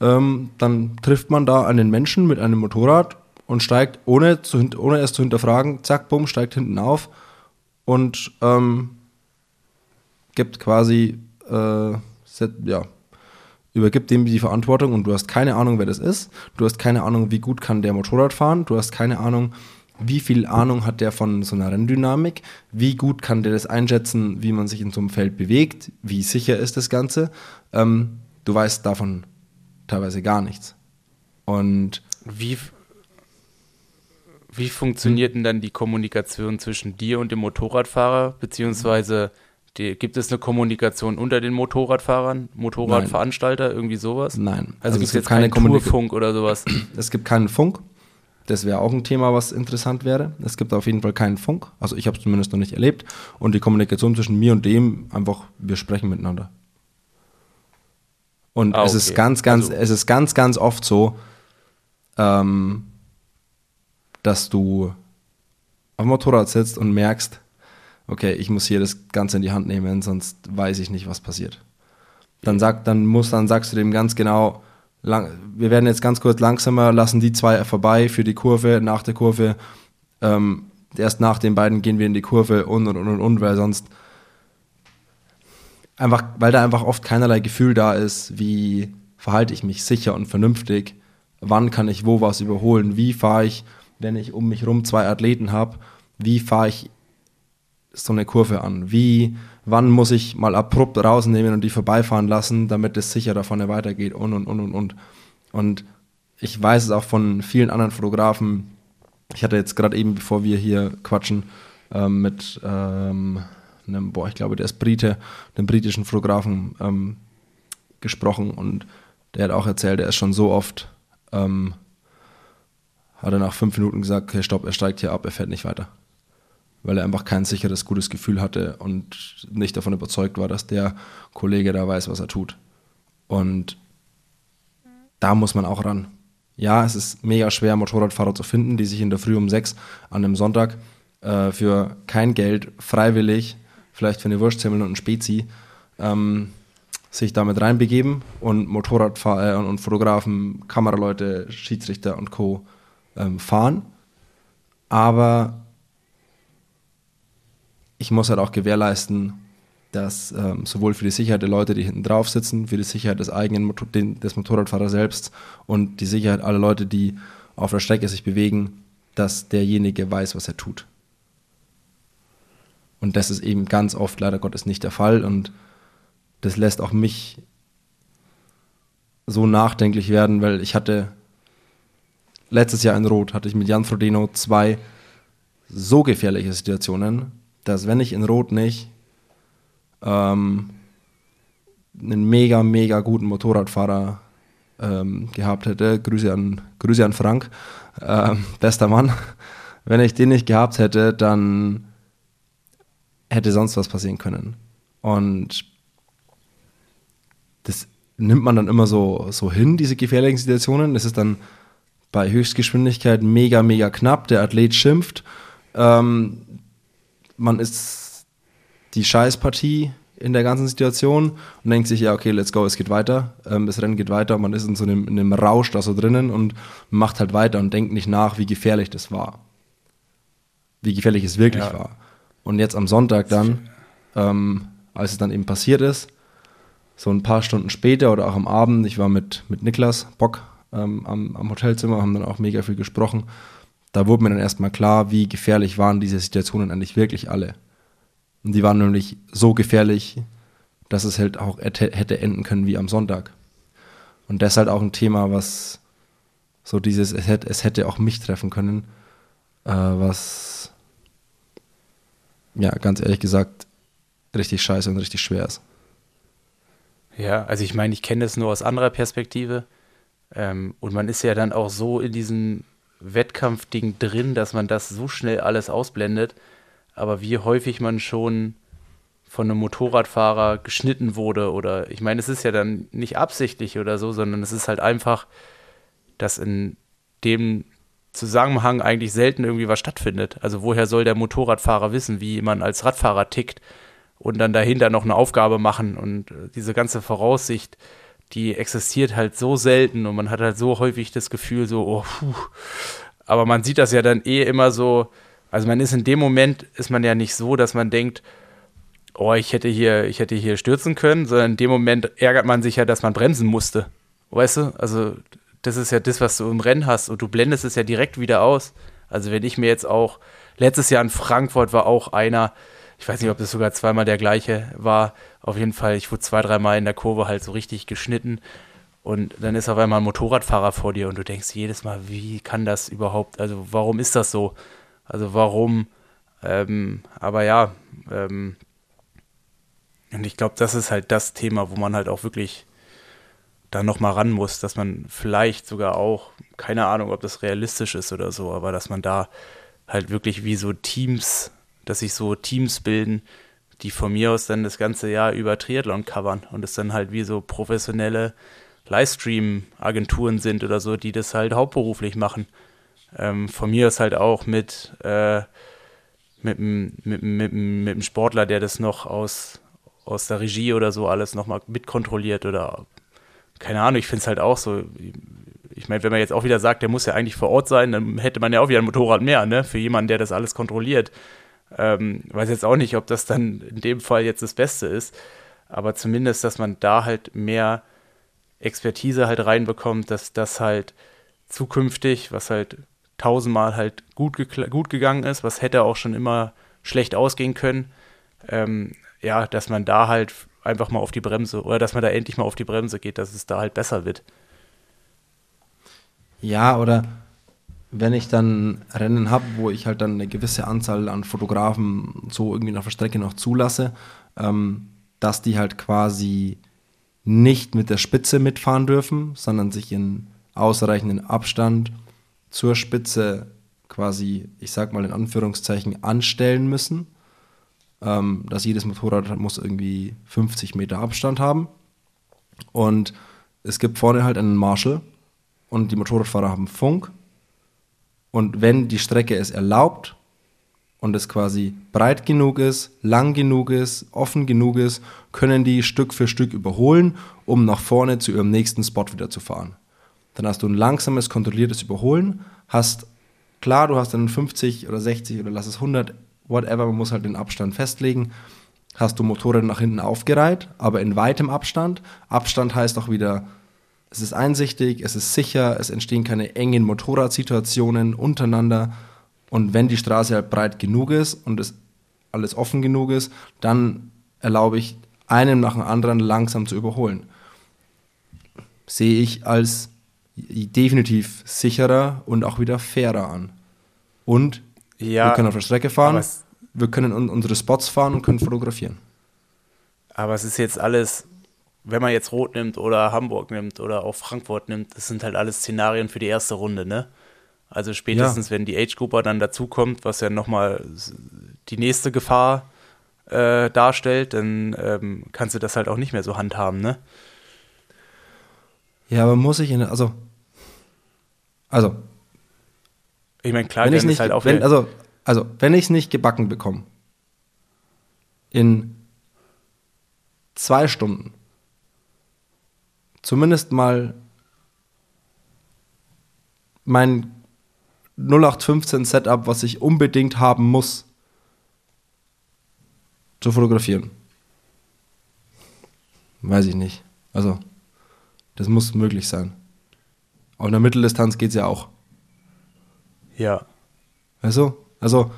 Ähm, dann trifft man da einen Menschen mit einem Motorrad und steigt, ohne, zu, ohne es zu hinterfragen, zack, bumm, steigt hinten auf und ähm, gibt quasi, äh, set, ja, übergibt dem die Verantwortung und du hast keine Ahnung, wer das ist. Du hast keine Ahnung, wie gut kann der Motorrad fahren. Du hast keine Ahnung, wie viel Ahnung hat der von so einer Renndynamik. Wie gut kann der das einschätzen, wie man sich in so einem Feld bewegt. Wie sicher ist das Ganze. Ähm, du weißt davon teilweise gar nichts. Und wie, wie funktioniert denn dann die Kommunikation zwischen dir und dem Motorradfahrer, beziehungsweise die, gibt es eine Kommunikation unter den Motorradfahrern, Motorradveranstalter, irgendwie sowas? nein, Also, es gibt es gibt jetzt keinen Kommunika- Tourfunk oder sowas? (clears throat) Es gibt keinen Funk. Das wäre auch ein Thema, was interessant wäre. Es gibt auf jeden Fall keinen Funk. Also ich habe es zumindest noch nicht erlebt. Und die Kommunikation zwischen mir und dem, einfach, wir sprechen miteinander. Und Ah, es ist ganz, ganz, Also- es ist ganz, ganz oft so, ähm, dass du auf dem Motorrad sitzt und merkst, okay, ich muss hier das Ganze in die Hand nehmen, sonst weiß ich nicht, was passiert. Dann sagt, dann muss, dann sagst du dem ganz genau, lang, wir werden jetzt ganz kurz langsamer, lassen die zwei vorbei für die Kurve, nach der Kurve, ähm, erst nach den beiden gehen wir in die Kurve und und und und, und weil sonst einfach, weil da einfach oft keinerlei Gefühl da ist, wie verhalte ich mich sicher und vernünftig, wann kann ich wo was überholen, wie fahre ich, wenn ich um mich rum zwei Athleten habe, wie fahre ich so eine Kurve an, wie, wann muss ich mal abrupt rausnehmen und die vorbeifahren lassen, damit es sicher da vorne weitergeht und und und und und. Und ich weiß es auch von vielen anderen Fotografen. Ich hatte jetzt gerade eben, bevor wir hier quatschen, ähm, mit ähm, einem, boah, ich glaube, der ist Brite, einem britischen Fotografen ähm, gesprochen und der hat auch erzählt, er ist schon so oft, ähm, hat er nach fünf Minuten gesagt, okay, stopp, er steigt hier ab, er fährt nicht weiter. Weil er einfach kein sicheres, gutes Gefühl hatte und nicht davon überzeugt war, dass der Kollege da weiß, was er tut. Und da muss man auch ran. Ja, es ist mega schwer, Motorradfahrer zu finden, die sich in der Früh um sechs an einem Sonntag äh, für kein Geld freiwillig, vielleicht für eine Wursthimmel und ein Spezi, ähm, sich damit reinbegeben und Motorradfahrer und Fotografen, Kameraleute, Schiedsrichter und Co. Ähm, fahren. Aber ich muss halt auch gewährleisten, dass ähm, sowohl für die Sicherheit der Leute, die hinten drauf sitzen, für die Sicherheit des eigenen Motor den, des Motorradfahrers selbst und die Sicherheit aller Leute, die auf der Strecke sich bewegen, dass derjenige weiß, was er tut. Und das ist eben ganz oft leider Gottes nicht der Fall und das lässt auch mich so nachdenklich werden, weil ich hatte letztes Jahr in Rot hatte ich mit Jan Frodeno zwei so gefährliche Situationen, dass wenn ich in Rot nicht ähm, einen mega, mega guten Motorradfahrer ähm, gehabt hätte, Grüße an, Grüße an Frank, ähm, bester Mann, wenn ich den nicht gehabt hätte, dann hätte sonst was passieren können. Und das nimmt man dann immer so, so hin, diese gefährlichen Situationen. Das ist dann bei Höchstgeschwindigkeit mega, mega knapp. Der Athlet schimpft. Ähm, man ist die Scheißpartie in der ganzen Situation und denkt sich, ja, okay, let's go, es geht weiter. Ähm, das Rennen geht weiter. Man ist in so einem, in einem Rausch da so drinnen und macht halt weiter und denkt nicht nach, wie gefährlich das war. Wie gefährlich es wirklich ja. war. Und jetzt am Sonntag dann, ähm, als es dann eben passiert ist, so ein paar Stunden später oder auch am Abend, ich war mit, mit Niklas Bock ähm, am, am Hotelzimmer, haben dann auch mega viel gesprochen. Da wurde mir dann erstmal klar, wie gefährlich waren diese Situationen eigentlich wirklich alle. Und die waren nämlich so gefährlich, dass es halt auch hätte enden können wie am Sonntag. Und das ist halt auch ein Thema, was so dieses, es hätte, es hätte auch mich treffen können, äh, was ja, ganz ehrlich gesagt, richtig scheiße und richtig schwer ist. Ja, also ich meine, ich kenne das nur aus anderer Perspektive. Ähm, und man ist ja dann auch so in diesem Wettkampfding drin, dass man das so schnell alles ausblendet. Aber wie häufig man schon von einem Motorradfahrer geschnitten wurde oder ich meine, es ist ja dann nicht absichtlich oder so, sondern es ist halt einfach, dass in dem Zusammenhang eigentlich selten irgendwie was stattfindet. Also woher soll der Motorradfahrer wissen, wie man als Radfahrer tickt und dann dahinter noch eine Aufgabe machen und äh, diese ganze Voraussicht, die existiert halt so selten und man hat halt so häufig das Gefühl so, oh, puh. aber man sieht das ja dann eh immer so, also man ist in dem Moment, ist man ja nicht so, dass man denkt, oh, ich hätte hier, ich hätte hier stürzen können, sondern in dem Moment ärgert man sich ja, dass man bremsen musste. Weißt du? Also das ist ja das, was du im Rennen hast und du blendest es ja direkt wieder aus. Also wenn ich mir jetzt auch, letztes Jahr in Frankfurt war auch einer, ich weiß nicht, ob das sogar zweimal der gleiche war, auf jeden Fall, ich wurde zwei, dreimal in der Kurve halt so richtig geschnitten. Und dann ist auf einmal ein Motorradfahrer vor dir und du denkst jedes Mal, wie kann das überhaupt, also warum ist das so? Also warum, ähm, aber ja, ähm, und ich glaube, das ist halt das Thema, wo man halt auch wirklich da nochmal ran muss, dass man vielleicht sogar auch, keine Ahnung, ob das realistisch ist oder so, aber dass man da halt wirklich wie so Teams, dass sich so Teams bilden, die von mir aus dann das ganze Jahr über Triathlon covern und es dann halt wie so professionelle Livestream-Agenturen sind oder so, die das halt hauptberuflich machen. Ähm, von mir aus halt auch mit, äh, mit, mit, mit, mit, mit einem Sportler, der das noch aus, aus der Regie oder so alles nochmal mitkontrolliert oder keine Ahnung, ich finde es halt auch so. Ich meine, wenn man jetzt auch wieder sagt, der muss ja eigentlich vor Ort sein, dann hätte man ja auch wieder ein Motorrad mehr, ne? Für jemanden, der das alles kontrolliert. Ähm, weiß jetzt auch nicht, ob das dann in dem Fall jetzt das Beste ist. aber zumindest, dass man da halt mehr Expertise halt reinbekommt, dass das halt zukünftig, was halt tausendmal halt gut, gut gegangen ist, was hätte auch schon immer schlecht ausgehen können, ähm, ja, dass man da halt einfach mal auf die Bremse oder dass man da endlich mal auf die Bremse geht, dass es da halt besser wird. Ja, oder wenn ich dann Rennen habe, wo ich halt dann eine gewisse Anzahl an Fotografen so irgendwie auf der Strecke noch zulasse, ähm, dass die halt quasi nicht mit der Spitze mitfahren dürfen, sondern sich in ausreichenden Abstand zur Spitze quasi, ich sag mal in Anführungszeichen, anstellen müssen. Ähm, dass jedes Motorrad muss irgendwie 50 Meter Abstand haben. Und es gibt vorne halt einen Marshall und die Motorradfahrer haben Funk. Und wenn die Strecke es erlaubt und es quasi breit genug ist, lang genug ist, offen genug ist, können die Stück für Stück überholen, um nach vorne zu ihrem nächsten Spot wieder zu fahren. Dann hast du ein langsames, kontrolliertes Überholen, hast, klar, du hast dann 50 oder 60 oder lass es 100, whatever, man muss halt den Abstand festlegen. Hast du Motorräder nach hinten aufgereiht, aber in weitem Abstand. Abstand heißt auch wieder, es ist einsichtig, es ist sicher, es entstehen keine engen Motorradsituationen untereinander. Und wenn die Straße halt breit genug ist und es alles offen genug ist, dann erlaube ich einem nach dem anderen langsam zu überholen. Sehe ich als definitiv sicherer und auch wieder fairer an. Und ja, wir können auf der Strecke fahren, wir können unsere Spots fahren und können fotografieren. Aber es ist jetzt alles, wenn man jetzt Rot nimmt oder Hamburg nimmt oder auch Frankfurt nimmt, das sind halt alles Szenarien für die erste Runde, ne? Also spätestens, ja. wenn die Age-Grupper dann dazukommt, was ja nochmal die nächste Gefahr äh, darstellt, dann ähm, kannst du das halt auch nicht mehr so handhaben, ne? Ja, aber muss ich in, also, also. Ich meine, klar, wenn ich nicht, halt auch wenn, also, also, wenn ich es nicht gebacken bekomme, in zwei Stunden, zumindest mal mein 0815 Setup, was ich unbedingt haben muss, zu fotografieren. Weiß ich nicht. Also, das muss möglich sein. Auf einer Mitteldistanz geht es ja auch. Ja. Weißt du? Also,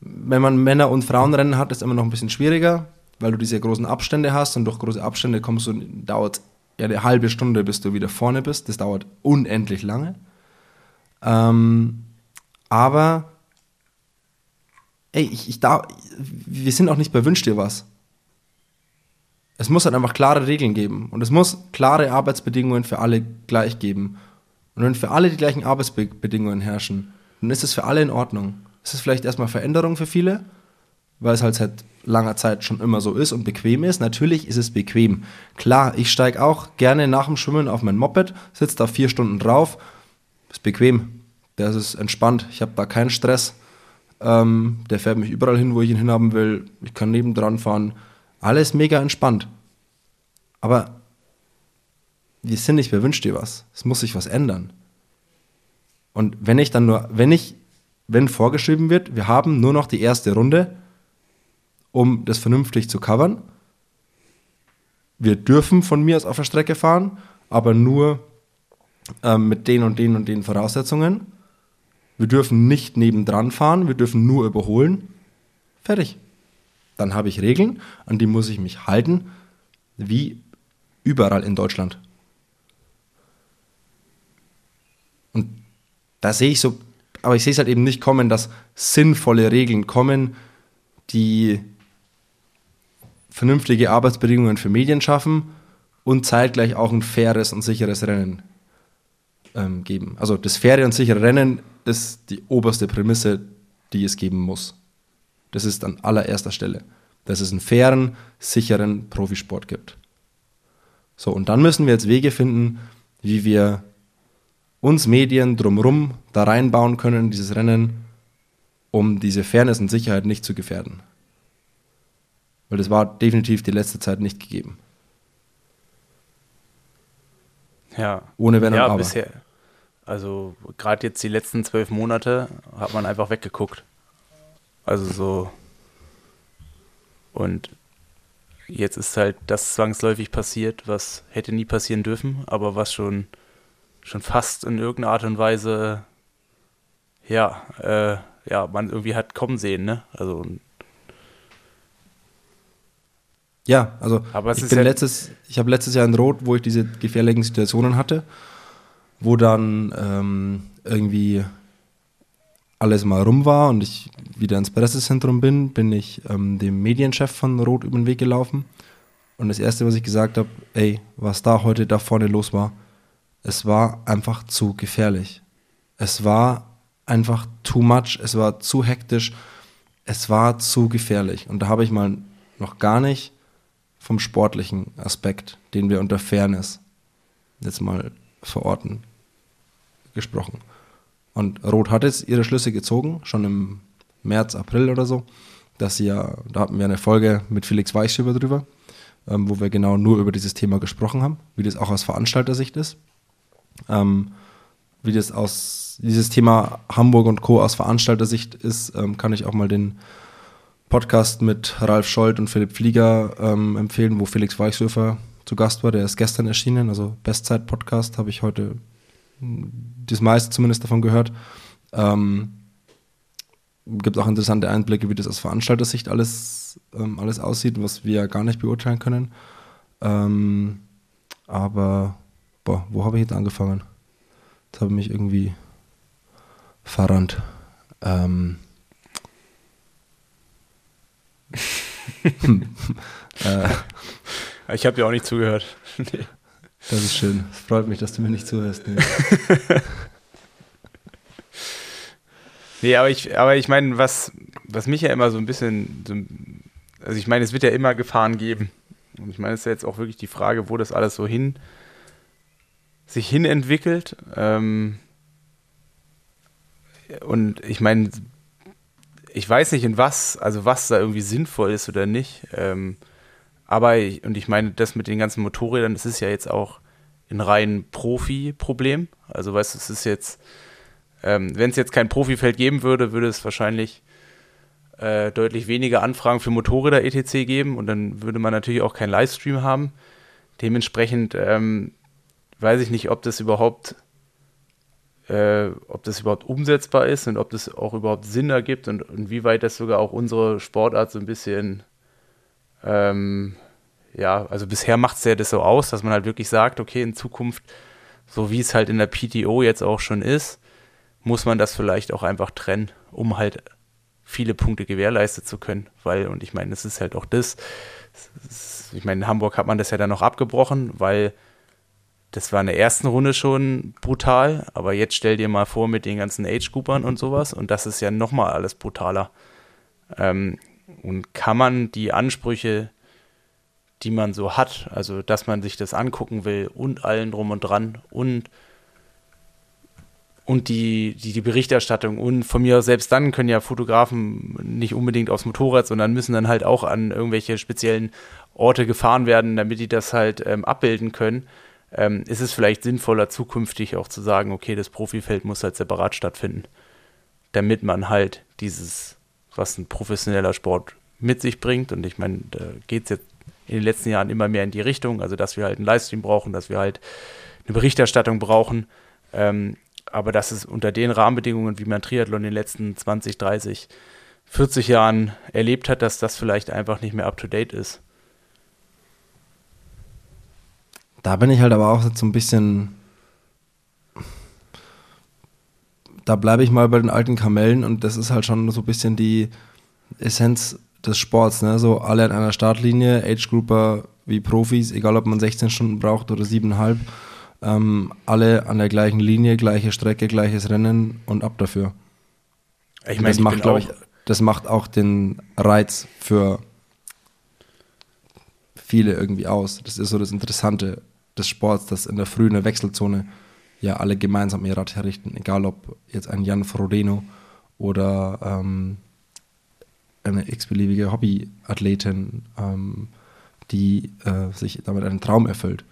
wenn man Männer- und Frauenrennen hat, ist es immer noch ein bisschen schwieriger, weil du diese großen Abstände hast und durch große Abstände kommst du, dauert ja eine halbe Stunde, bis du wieder vorne bist. Das dauert unendlich lange. Ähm, aber, ey, ich, ich da, wir sind auch nicht bei Wünsch dir was. Es muss halt einfach klare Regeln geben und es muss klare Arbeitsbedingungen für alle gleich geben. Und wenn für alle die gleichen Arbeitsbedingungen herrschen, dann ist es für alle in Ordnung. Es ist vielleicht erstmal Veränderung für viele, weil es halt seit langer Zeit schon immer so ist und bequem ist. Natürlich ist es bequem. Klar, ich steige auch gerne nach dem Schwimmen auf mein Moped, sitze da vier Stunden drauf. Ist bequem. Das ist entspannt. Ich habe da keinen Stress. Ähm, der fährt mich überall hin, wo ich ihn hinhaben will. Ich kann nebendran fahren. Alles mega entspannt. Aber wir sind nicht, wer wünscht dir was? Es muss sich was ändern. Und wenn ich dann nur, wenn ich, wenn vorgeschrieben wird, wir haben nur noch die erste Runde, um das vernünftig zu covern. Wir dürfen von mir aus auf der Strecke fahren, aber nur ähm, mit den und den und den Voraussetzungen. Wir dürfen nicht nebendran fahren, wir dürfen nur überholen. Fertig. Dann habe ich Regeln, an die muss ich mich halten, wie überall in Deutschland. Und da sehe ich so, aber ich sehe es halt eben nicht kommen, dass sinnvolle Regeln kommen, die vernünftige Arbeitsbedingungen für Medien schaffen und zeitgleich auch ein faires und sicheres Rennen ähm, geben. Also das faire und sichere Rennen ist die oberste Prämisse, die es geben muss. Das ist an allererster Stelle, dass es einen fairen, sicheren Profisport gibt. So, und dann müssen wir jetzt Wege finden, wie wir uns Medien drumherum da reinbauen können, dieses Rennen, um diese Fairness und Sicherheit nicht zu gefährden. Weil das war definitiv die letzte Zeit nicht gegeben. Ja. Ohne Wenn und ja, Aber. Bisher, also gerade jetzt die letzten zwölf Monate hat man einfach weggeguckt. Also so. Und jetzt ist halt das zwangsläufig passiert, was hätte nie passieren dürfen, aber was schon, schon fast in irgendeiner Art und Weise, ja, äh, ja, man irgendwie hat kommen sehen, ne? Also Ja, also Aber ich bin ja- letztes, ich habe letztes Jahr in Rot, wo ich diese gefährlichen Situationen hatte, wo dann ähm, irgendwie alles mal rum war und ich wieder ins Pressezentrum bin, bin ich ähm, dem Medienchef von Rot über den Weg gelaufen. Und das Erste, was ich gesagt habe, ey, was da heute da vorne los war, es war einfach zu gefährlich. Es war einfach too much, es war zu hektisch, es war zu gefährlich. Und da habe ich mal noch gar nicht vom sportlichen Aspekt, den wir unter Fairness jetzt mal verorten, gesprochen. Und Rot hat jetzt ihre Schlüsse gezogen, schon im März, April oder so, dass sie ja, da hatten wir eine Folge mit Felix Weichschüber drüber, ähm, wo wir genau nur über dieses Thema gesprochen haben, wie das auch aus Veranstaltersicht ist. Ähm, wie das aus dieses Thema Hamburg und Co. aus Veranstaltersicht ist, ähm, kann ich auch mal den Podcast mit Ralf Scholz und Philipp Flieger ähm, empfehlen, wo Felix Weichsöfer zu Gast war. Der ist gestern erschienen, also Bestzeit-Podcast, habe ich heute mh, das meiste zumindest davon gehört. Ähm, gibt auch interessante Einblicke, wie das aus Veranstaltersicht alles, ähm, alles aussieht, was wir gar nicht beurteilen können. Ähm, aber, boah, wo habe ich jetzt angefangen? Jetzt habe ich mich irgendwie verrannt. Ähm, äh, ich habe dir auch nicht zugehört. nee. (laughs) das ist schön. Es freut mich, dass du mir nicht zuhörst. Nee. (laughs) Nee, aber ich, aber ich meine, was, was mich ja immer so ein bisschen, so, also ich meine, es wird ja immer Gefahren geben. Und ich meine, es ist ja jetzt auch wirklich die Frage, wo das alles so hin, sich hin entwickelt. Ähm, und ich meine, ich weiß nicht, in was, also was da irgendwie sinnvoll ist oder nicht. Ähm, aber, ich, und ich meine, das mit den ganzen Motorrädern, das ist ja jetzt auch ein rein Profi-Problem. Also, weißt du, es ist jetzt, ähm, wenn es jetzt kein Profifeld geben würde, würde es wahrscheinlich äh, deutlich weniger Anfragen für Motorräder etc. geben und dann würde man natürlich auch keinen Livestream haben. Dementsprechend ähm, weiß ich nicht, ob das überhaupt äh, ob das überhaupt umsetzbar ist und ob das auch überhaupt Sinn ergibt und inwieweit das sogar auch unsere Sportart so ein bisschen ähm, ja, also bisher macht es ja das so aus, dass man halt wirklich sagt, okay, in Zukunft, so wie es halt in der PTO jetzt auch schon ist, muss man das vielleicht auch einfach trennen, um halt viele Punkte gewährleistet zu können. Weil, und ich meine, es ist halt auch das, ist, ich meine, in Hamburg hat man das ja dann noch abgebrochen, weil das war in der ersten Runde schon brutal, aber jetzt stell dir mal vor mit den ganzen Age-Groupern und sowas und das ist ja nochmal alles brutaler. Ähm, und kann man die Ansprüche, die man so hat, also dass man sich das angucken will und allen drum und dran und und die, die, die Berichterstattung und von mir aus selbst dann können ja Fotografen nicht unbedingt aufs Motorrad, sondern müssen dann halt auch an irgendwelche speziellen Orte gefahren werden, damit die das halt ähm, abbilden können. Ähm, ist es vielleicht sinnvoller, zukünftig auch zu sagen, okay, das Profifeld muss halt separat stattfinden, damit man halt dieses, was ein professioneller Sport mit sich bringt, und ich meine, da geht es jetzt in den letzten Jahren immer mehr in die Richtung, also dass wir halt einen Livestream brauchen, dass wir halt eine Berichterstattung brauchen, ähm, aber dass es unter den Rahmenbedingungen, wie man Triathlon in den letzten 20, 30, 40 Jahren erlebt hat, dass das vielleicht einfach nicht mehr up-to-date ist. Da bin ich halt aber auch so ein bisschen. Da bleibe ich mal bei den alten Kamellen und das ist halt schon so ein bisschen die Essenz des Sports, ne? So alle an einer Startlinie, Age-Grouper wie Profis, egal ob man 16 Stunden braucht oder 7,5, ähm, alle an der gleichen Linie, gleiche Strecke, gleiches Rennen und ab dafür. Ich meine, das macht, glaube ich, das macht auch den Reiz für viele irgendwie aus. Das ist so das Interessante des Sports, dass in der frühen Wechselzone ja alle gemeinsam ihr Rad herrichten, egal ob jetzt ein Jan Frodeno oder ähm, eine x-beliebige Hobbyathletin, ähm, die äh, sich damit einen Traum erfüllt.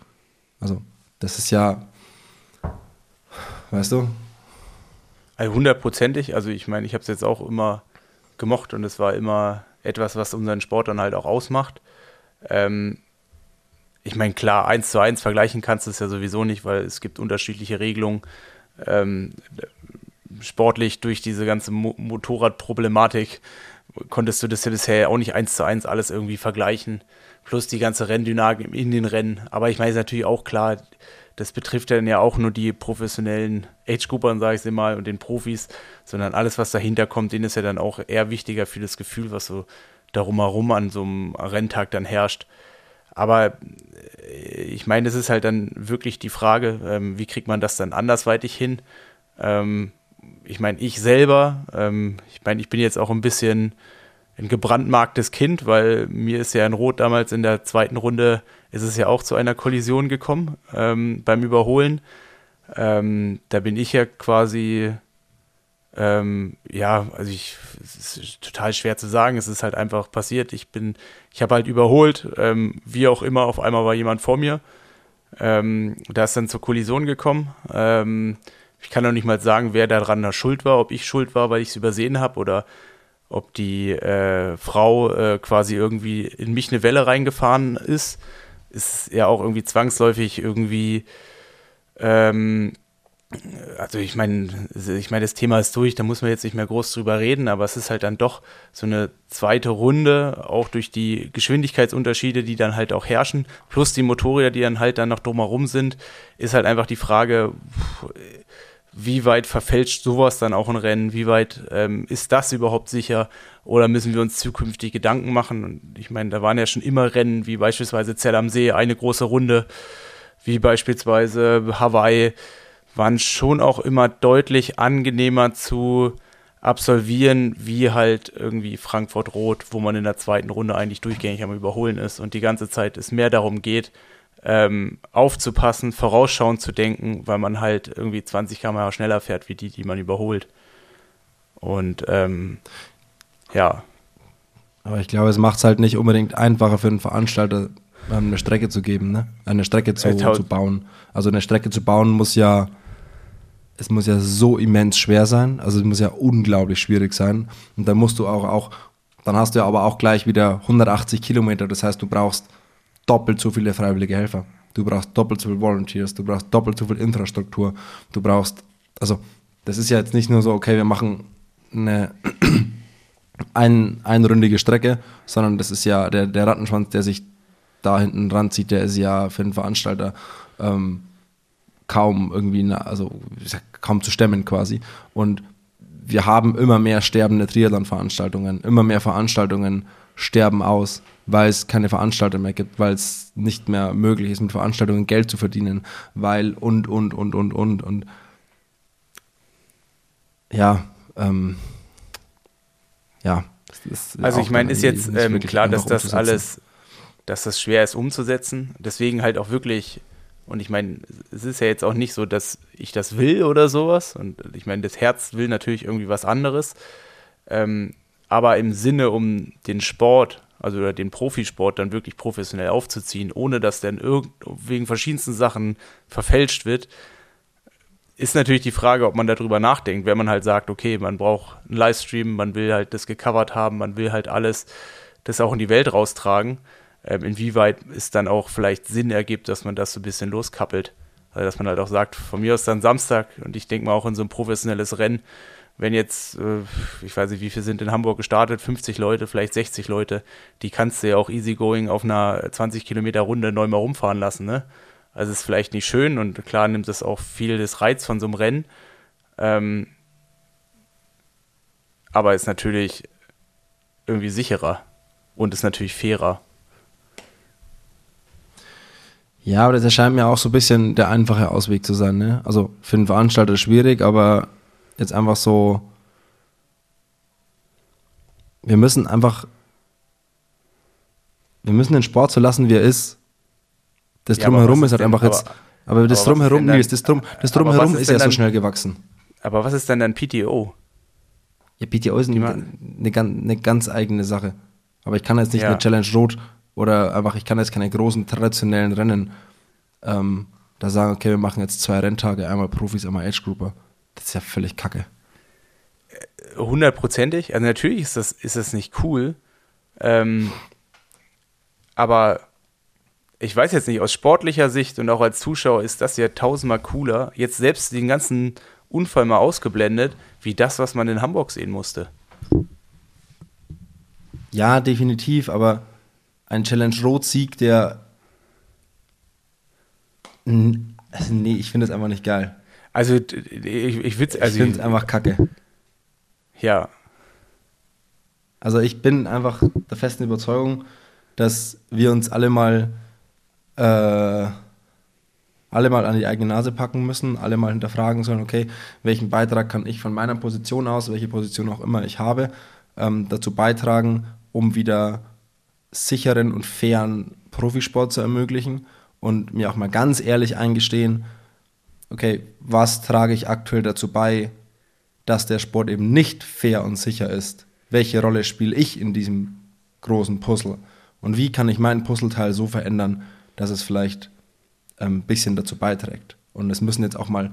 Also das ist ja, weißt du, hundertprozentig. Also ich meine, ich habe es jetzt auch immer gemocht und es war immer etwas, was unseren Sport dann halt auch ausmacht. Ähm, ich meine, klar, eins zu eins vergleichen kannst du es ja sowieso nicht, weil es gibt unterschiedliche Regelungen. Ähm, sportlich durch diese ganze Mo Motorradproblematik konntest du das ja bisher auch nicht eins zu eins alles irgendwie vergleichen. Plus die ganze Renndynamik in den Rennen. Aber ich meine, ist natürlich auch klar, das betrifft dann ja auch nur die professionellen Age-Groupern, sage ich sie mal, und den Profis, sondern alles, was dahinter kommt, denen ist ja dann auch eher wichtiger für das Gefühl, was so darum herum an so einem Renntag dann herrscht. Aber äh, ich meine, es ist halt dann wirklich die Frage, ähm, wie kriegt man das dann andersweitig hin? Ähm, ich meine, ich selber, ähm, ich meine, ich bin jetzt auch ein bisschen ein gebrandmarktes Kind, weil mir ist ja in Rot damals in der zweiten Runde, ist es ja auch zu einer Kollision gekommen ähm, beim Überholen. Ähm, da bin ich ja quasi ähm, ja, also ich, es ist total schwer zu sagen. Es ist halt einfach passiert. Ich bin, ich habe halt überholt, ähm, wie auch immer. Auf einmal war jemand vor mir. Ähm, da ist dann zur Kollision gekommen. Ähm, ich kann noch nicht mal sagen, wer daran da schuld war, ob ich schuld war, weil ich es übersehen habe oder ob die äh, Frau äh, quasi irgendwie in mich eine Welle reingefahren ist. Ist ja auch irgendwie zwangsläufig irgendwie ähm, also ich meine, ich meine, das Thema ist durch, da muss man jetzt nicht mehr groß drüber reden, aber es ist halt dann doch so eine zweite Runde, auch durch die Geschwindigkeitsunterschiede, die dann halt auch herrschen, plus die Motorräder, die dann halt dann noch drumherum sind, ist halt einfach die Frage, wie weit verfälscht sowas dann auch ein Rennen, wie weit ähm, ist das überhaupt sicher? Oder müssen wir uns zukünftig Gedanken machen? Und ich meine, da waren ja schon immer Rennen, wie beispielsweise Zell am See, eine große Runde, wie beispielsweise Hawaii, waren schon auch immer deutlich angenehmer zu absolvieren, wie halt irgendwie Frankfurt Rot, wo man in der zweiten Runde eigentlich durchgängig am Überholen ist und die ganze Zeit es mehr darum geht, ähm, aufzupassen, vorausschauend zu denken, weil man halt irgendwie 20 km schneller fährt wie die, die man überholt. Und ähm, ja. Aber ich glaube, es macht es halt nicht unbedingt einfacher für einen Veranstalter, eine Strecke zu geben, ne? Eine Strecke zu, zu bauen. Also eine Strecke zu bauen muss ja es muss ja so immens schwer sein, also es muss ja unglaublich schwierig sein. Und dann musst du auch, auch, dann hast du ja aber auch gleich wieder 180 Kilometer, das heißt, du brauchst doppelt so viele freiwillige Helfer. Du brauchst doppelt so viele Volunteers, du brauchst doppelt so viel Infrastruktur, du brauchst, also das ist ja jetzt nicht nur so, okay, wir machen eine (clears throat) ein, einrundige Strecke, sondern das ist ja der, der Rattenschwanz, der sich da hinten ranzieht, der ist ja für den Veranstalter ähm, kaum irgendwie, also kaum zu stemmen quasi. Und wir haben immer mehr sterbende Triathlon-Veranstaltungen, immer mehr Veranstaltungen sterben aus, weil es keine Veranstalter mehr gibt, weil es nicht mehr möglich ist, mit Veranstaltungen Geld zu verdienen, weil und, und, und, und, und, und. Ja, ähm, ja. also ich meine, ist jetzt ähm, klar, dass das alles, dass das schwer ist umzusetzen. Deswegen halt auch wirklich und ich meine, es ist ja jetzt auch nicht so, dass ich das will oder sowas. Und ich meine, das Herz will natürlich irgendwie was anderes. Ähm, aber im Sinne, um den Sport, also oder den Profisport dann wirklich professionell aufzuziehen, ohne dass dann wegen verschiedensten Sachen verfälscht wird, ist natürlich die Frage, ob man darüber nachdenkt, wenn man halt sagt, okay, man braucht einen Livestream, man will halt das gecovert haben, man will halt alles das auch in die Welt raustragen ähm, inwieweit es dann auch vielleicht Sinn ergibt, dass man das so ein bisschen loskappelt. Also, dass man halt auch sagt, von mir aus dann Samstag und ich denke mal auch in so ein professionelles Rennen, wenn jetzt, äh, ich weiß nicht, wie viele sind in Hamburg gestartet, 50 Leute, vielleicht 60 Leute, die kannst du ja auch easygoing auf einer 20 Kilometer Runde neu mal rumfahren lassen, ne? Also ist vielleicht nicht schön und klar nimmt es auch viel des Reiz von so einem Rennen. Ähm, aber ist natürlich irgendwie sicherer und ist natürlich fairer. Ja, aber das erscheint mir auch so ein bisschen der einfache Ausweg zu sein. Ne? Also für einen Veranstalter schwierig, aber jetzt einfach so. Wir müssen einfach. Wir müssen den Sport so lassen, wie er ist. Das ja, Drumherum ist halt denn, einfach aber, jetzt. Aber das aber Drumherum, das, das, Drum, das Drumherum ist, ist ja dann, so schnell gewachsen. Aber was ist denn dann PTO? Ja, PTO ist eine, eine, eine, ganz eigene Sache. Aber ich kann jetzt nicht ja. eine Challenge Rot oder einfach, ich kann jetzt keine großen traditionellen Rennen ähm, da sagen, okay, wir machen jetzt zwei Renntage, einmal Profis, einmal Age Grouper. Das ist ja völlig kacke. Hundertprozentig. Also natürlich ist das, ist das nicht cool. Ähm, aber ich weiß jetzt nicht, aus sportlicher Sicht und auch als Zuschauer ist das ja tausendmal cooler, jetzt selbst den ganzen Unfall mal ausgeblendet, wie das, was man in Hamburg sehen musste. Ja, definitiv, aber ein Challenge Rot-Sieg, der. Also nee, ich finde es einfach nicht geil. Also, ich, ich, also, ich finde es einfach kacke. Ja. Also, ich bin einfach der festen Überzeugung, dass wir uns alle mal äh, alle mal an die eigene Nase packen müssen, alle mal hinterfragen sollen, okay, welchen Beitrag kann ich von meiner Position aus, welche Position auch immer ich habe, ähm, dazu beitragen, um wieder sicheren und fairen Profisport zu ermöglichen und mir auch mal ganz ehrlich eingestehen, okay, was trage ich aktuell dazu bei, dass der Sport eben nicht fair und sicher ist? Welche Rolle spiele ich in diesem großen Puzzle? Und wie kann ich mein Puzzleteil so verändern, dass es vielleicht ein ähm, bisschen dazu beiträgt. Und es müssen jetzt auch mal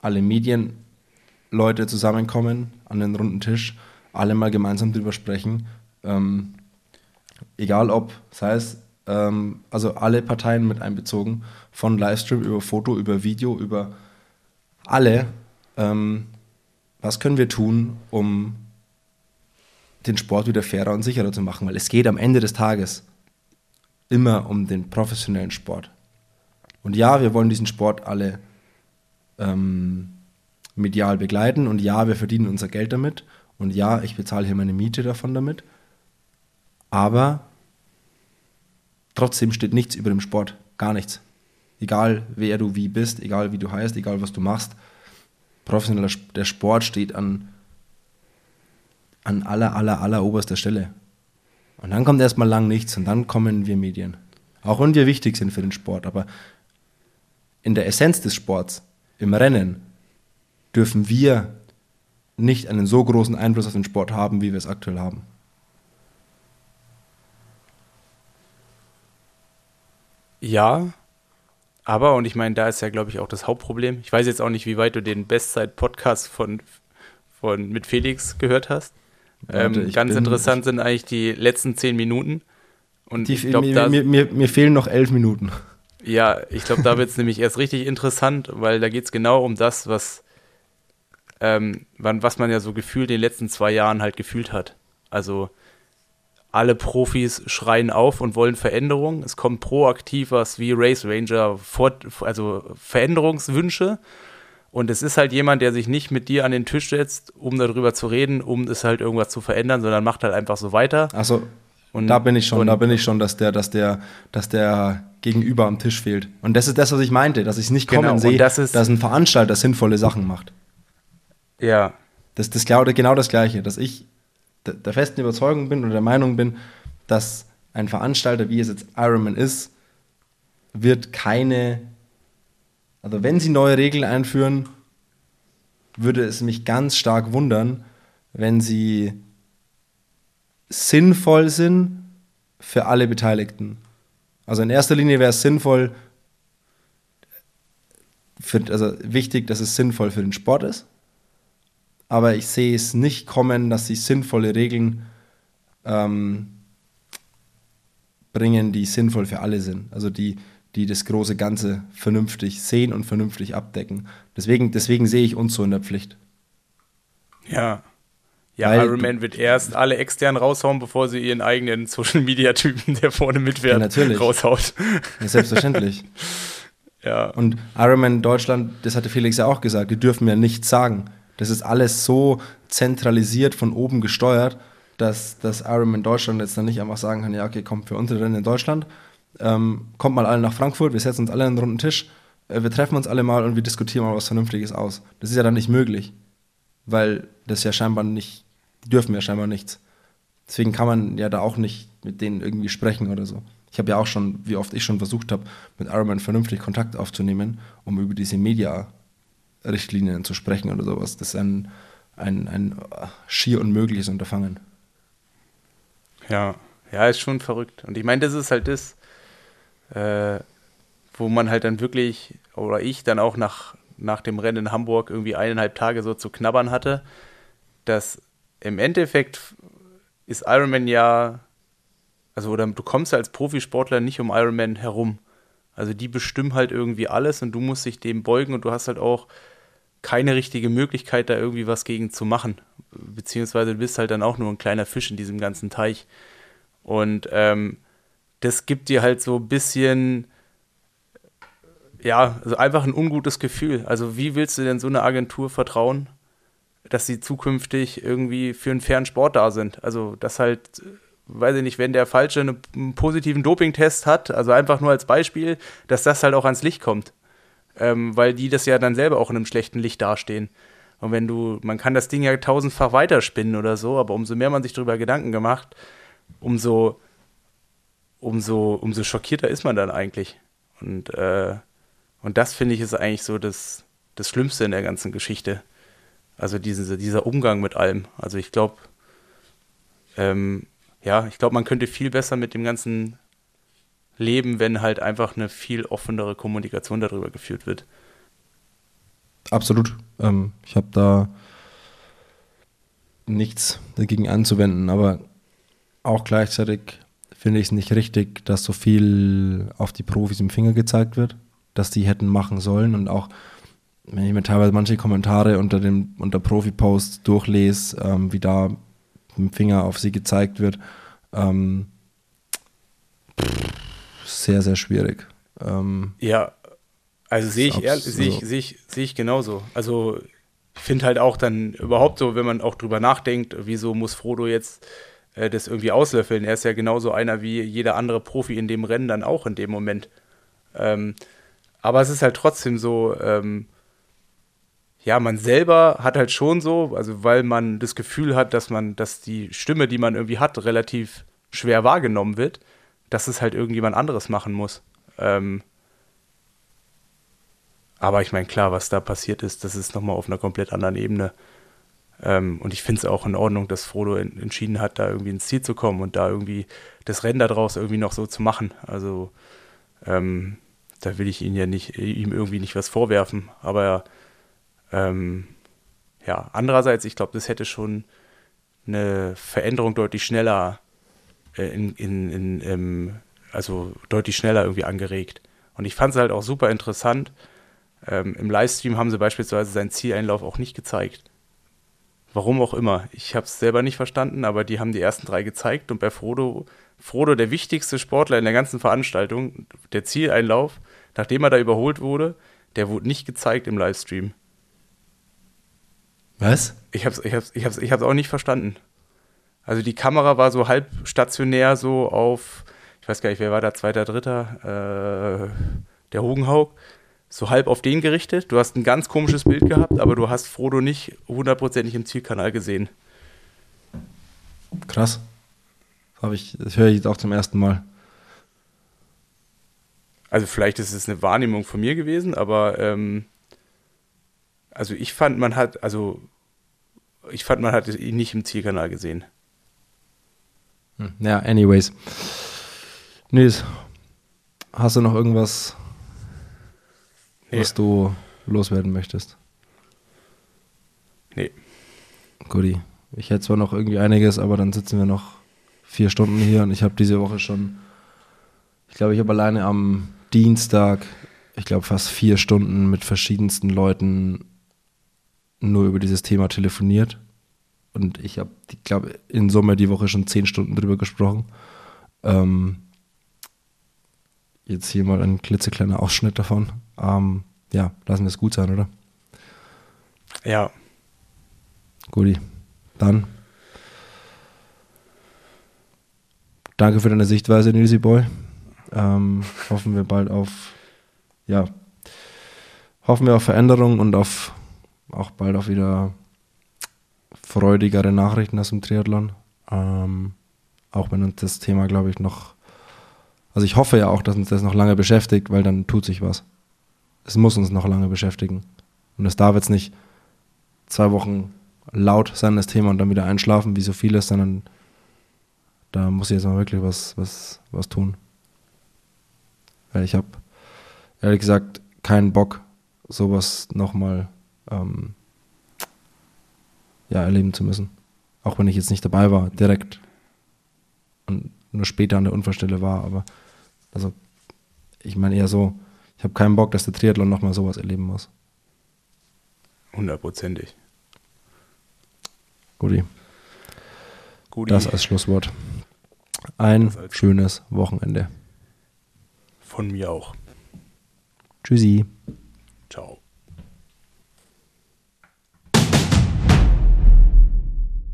alle Medienleute zusammenkommen an den runden Tisch, alle mal gemeinsam drüber sprechen. Ähm, egal ob, sei es, ähm, also alle Parteien mit einbezogen, von Livestream über Foto, über Video, über alle. Ähm, was können wir tun, um den Sport wieder fairer und sicherer zu machen? Weil es geht am Ende des Tages immer um den professionellen Sport. Und ja, wir wollen diesen Sport alle ähm, medial begleiten und ja, wir verdienen unser Geld damit und ja, ich bezahle hier meine Miete davon damit. Aber trotzdem steht nichts über dem Sport, gar nichts. Egal wer du wie bist, egal wie du heißt, egal was du machst, professioneller der Sport steht an, an aller, aller, aller oberster Stelle. Und dann kommt erstmal lang nichts und dann kommen wir Medien. Auch wenn wir wichtig sind für den Sport, aber in der Essenz des Sports, im Rennen, dürfen wir nicht einen so großen Einfluss auf den Sport haben, wie wir es aktuell haben. Ja, aber, und ich meine, da ist ja, glaube ich, auch das Hauptproblem. Ich weiß jetzt auch nicht, wie weit du den Bestzeit-Podcast von, von, mit Felix gehört hast. Warte, ähm, ganz bin, interessant sind eigentlich die letzten zehn Minuten. Und die, ich glaub, mir, mir, mir, mir, fehlen noch elf Minuten. Ja, ich glaube, da wird es (laughs) nämlich erst richtig interessant, weil da geht es genau um das, was, ähm, was man ja so gefühlt in den letzten zwei Jahren halt gefühlt hat. Also alle Profis schreien auf und wollen Veränderung. Es kommt proaktiv was wie Race Ranger, also Veränderungswünsche. Und es ist halt jemand, der sich nicht mit dir an den Tisch setzt, um darüber zu reden, um es halt irgendwas zu verändern, sondern macht halt einfach so weiter. Also und da bin ich schon, da bin ich schon, dass der, dass der, dass der Gegenüber am Tisch fehlt. Und das ist das, was ich meinte, dass ich es nicht kommen genau, sehe, das ist, dass ein Veranstalter sinnvolle Sachen macht. Ja. Das ist genau das Gleiche, dass ich der festen Überzeugung bin oder der Meinung bin, dass ein Veranstalter, wie es jetzt Ironman ist, wird keine also wenn sie neue Regeln einführen, würde es mich ganz stark wundern, wenn sie sinnvoll sind für alle Beteiligten. Also in erster Linie wäre es sinnvoll, für, also wichtig, dass es sinnvoll für den Sport ist. Aber ich sehe es nicht kommen, dass sie sinnvolle Regeln ähm, bringen, die sinnvoll für alle sind. Also die, die das große Ganze vernünftig sehen und vernünftig abdecken. Deswegen, deswegen sehe ich uns so in der Pflicht. Ja. Ja, Weil, Iron Man wird erst alle extern raushauen, bevor sie ihren eigenen (laughs) Social Media Typen, der vorne mitwählt, ja, natürlich. raushaut. Ja, selbstverständlich. (laughs) ja. Und Iron Man Deutschland, das hatte Felix ja auch gesagt, die dürfen ja nichts sagen. Das ist alles so zentralisiert von oben gesteuert, dass, dass Iron Man Deutschland jetzt dann nicht einfach sagen kann, ja, okay, kommt für unsere Rennen in Deutschland, ähm, kommt mal alle nach Frankfurt, wir setzen uns alle an einen runden Tisch, äh, wir treffen uns alle mal und wir diskutieren mal was Vernünftiges aus. Das ist ja dann nicht möglich, weil das ja scheinbar nicht, die dürfen ja scheinbar nichts. Deswegen kann man ja da auch nicht mit denen irgendwie sprechen oder so. Ich habe ja auch schon, wie oft ich schon versucht habe, mit Ironman vernünftig Kontakt aufzunehmen, um über diese Media-Richtlinien zu sprechen oder sowas. Das ist ein, ein, ein schier unmögliches Unterfangen. Ja, ja, ist schon verrückt. Und ich meine, das ist halt das, äh, wo man halt dann wirklich, oder ich dann auch nach, nach dem Rennen in Hamburg irgendwie eineinhalb Tage so zu knabbern hatte, dass im Endeffekt ist Ironman ja also oder du kommst als Profisportler nicht um Ironman herum. Also die bestimmen halt irgendwie alles und du musst dich dem beugen und du hast halt auch keine richtige Möglichkeit, da irgendwie was gegen zu machen. Beziehungsweise du bist halt dann auch nur ein kleiner Fisch in diesem ganzen Teich. Und ähm, das gibt dir halt so ein bisschen, ja, also einfach ein ungutes Gefühl. Also wie willst du denn so eine Agentur vertrauen, dass sie zukünftig irgendwie für einen fairen Sport da sind? Also das halt weiß ich nicht, wenn der Falsche einen positiven Dopingtest hat, also einfach nur als Beispiel, dass das halt auch ans Licht kommt. Ähm, weil die das ja dann selber auch in einem schlechten Licht dastehen. Und wenn du, man kann das Ding ja tausendfach weiterspinnen oder so, aber umso mehr man sich darüber Gedanken gemacht, umso, umso, umso schockierter ist man dann eigentlich. Und, äh, und das finde ich ist eigentlich so das, das Schlimmste in der ganzen Geschichte. Also diese, dieser Umgang mit allem. Also ich glaube, ähm, ja, ich glaube, man könnte viel besser mit dem ganzen leben, wenn halt einfach eine viel offenere Kommunikation darüber geführt wird. Absolut. Ähm, ich habe da nichts dagegen anzuwenden, aber auch gleichzeitig finde ich es nicht richtig, dass so viel auf die Profis im Finger gezeigt wird, dass die hätten machen sollen und auch wenn ich mir teilweise manche Kommentare unter dem unter Profi-Posts durchlese, ähm, wie da mit dem Finger auf sie gezeigt wird. Ähm, sehr, sehr schwierig. Ähm, ja, also sehe ich, ehrlich, sehe ich, sehe ich, sehe ich genauso. Also ich finde halt auch dann überhaupt so, wenn man auch drüber nachdenkt, wieso muss Frodo jetzt äh, das irgendwie auslöffeln? Er ist ja genauso einer wie jeder andere Profi in dem Rennen dann auch in dem Moment. Ähm, aber es ist halt trotzdem so, ähm, ja, man selber hat halt schon so, also weil man das Gefühl hat, dass man, dass die Stimme, die man irgendwie hat, relativ schwer wahrgenommen wird, dass es halt irgendjemand anderes machen muss. Ähm, aber ich meine, klar, was da passiert ist, das ist nochmal auf einer komplett anderen Ebene. Ähm, und ich finde es auch in Ordnung, dass Frodo in, entschieden hat, da irgendwie ins Ziel zu kommen und da irgendwie das Rennen daraus irgendwie noch so zu machen. Also ähm, da will ich ihn ja nicht, ihm irgendwie nicht was vorwerfen. Aber ähm, ja, andererseits, ich glaube, das hätte schon eine Veränderung deutlich schneller äh, in, in, in, ähm, also deutlich schneller irgendwie angeregt. Und ich fand es halt auch super interessant. Ähm, Im Livestream haben sie beispielsweise seinen Zieleinlauf auch nicht gezeigt. Warum auch immer. Ich habe es selber nicht verstanden, aber die haben die ersten drei gezeigt und bei Frodo, Frodo, der wichtigste Sportler in der ganzen Veranstaltung, der Zieleinlauf, nachdem er da überholt wurde, der wurde nicht gezeigt im Livestream. Was? Ich hab's, ich hab's, ich hab's, ich hab's auch nicht verstanden. Also die Kamera war so halb stationär so auf, ich weiß gar nicht, wer war da, zweiter, dritter, äh, der Hogenhaug, so halb auf den gerichtet. Du hast ein ganz komisches Bild gehabt, aber du hast Frodo nicht hundertprozentig im Zielkanal gesehen. Krass. Das, ich, das höre ich jetzt auch zum ersten Mal. Also vielleicht ist es eine Wahrnehmung von mir gewesen, aber ähm, also ich fand, man hat, also ich fand, man hat ihn nicht im Zielkanal gesehen. Hm, ja, anyways. Nils, hast du noch irgendwas, nee. was du loswerden möchtest? Nee. Guti. Ich hätte zwar noch irgendwie einiges, aber dann sitzen wir noch vier Stunden hier und ich habe diese Woche schon, ich glaube, ich habe alleine am Dienstag, ich glaube, fast vier Stunden mit verschiedensten Leuten nur über dieses Thema telefoniert. Und ich habe, ich glaube, in Sommer die Woche schon zehn Stunden drüber gesprochen. Ähm, jetzt hier mal ein klitzekleiner Ausschnitt davon. Ähm, ja, lassen wir es gut sein, oder? Ja. Guti. Dann. Danke für deine Sichtweise, Nilsi Boy. Ähm, hoffen wir bald auf, ja, hoffen wir auf Veränderung und auf auch bald auch wieder freudigere Nachrichten aus dem Triathlon. Ähm, auch wenn uns das Thema, glaube ich, noch, also ich hoffe ja auch, dass uns das noch lange beschäftigt, weil dann tut sich was. Es muss uns noch lange beschäftigen. Und es darf jetzt nicht zwei Wochen laut sein, das Thema, und dann wieder einschlafen, wie so vieles, sondern da muss ich jetzt mal wirklich was, was, was tun. Weil ich habe, ehrlich gesagt, keinen Bock, sowas nochmal ähm, ja, erleben zu müssen. Auch wenn ich jetzt nicht dabei war, direkt. Und nur später an der Unfallstelle war. Aber also, ich meine eher so, ich habe keinen Bock, dass der Triathlon nochmal sowas erleben muss. Hundertprozentig. Guti, Gut, das als Schlusswort. Ein als- schönes Wochenende. von mir auch. Tschüssi.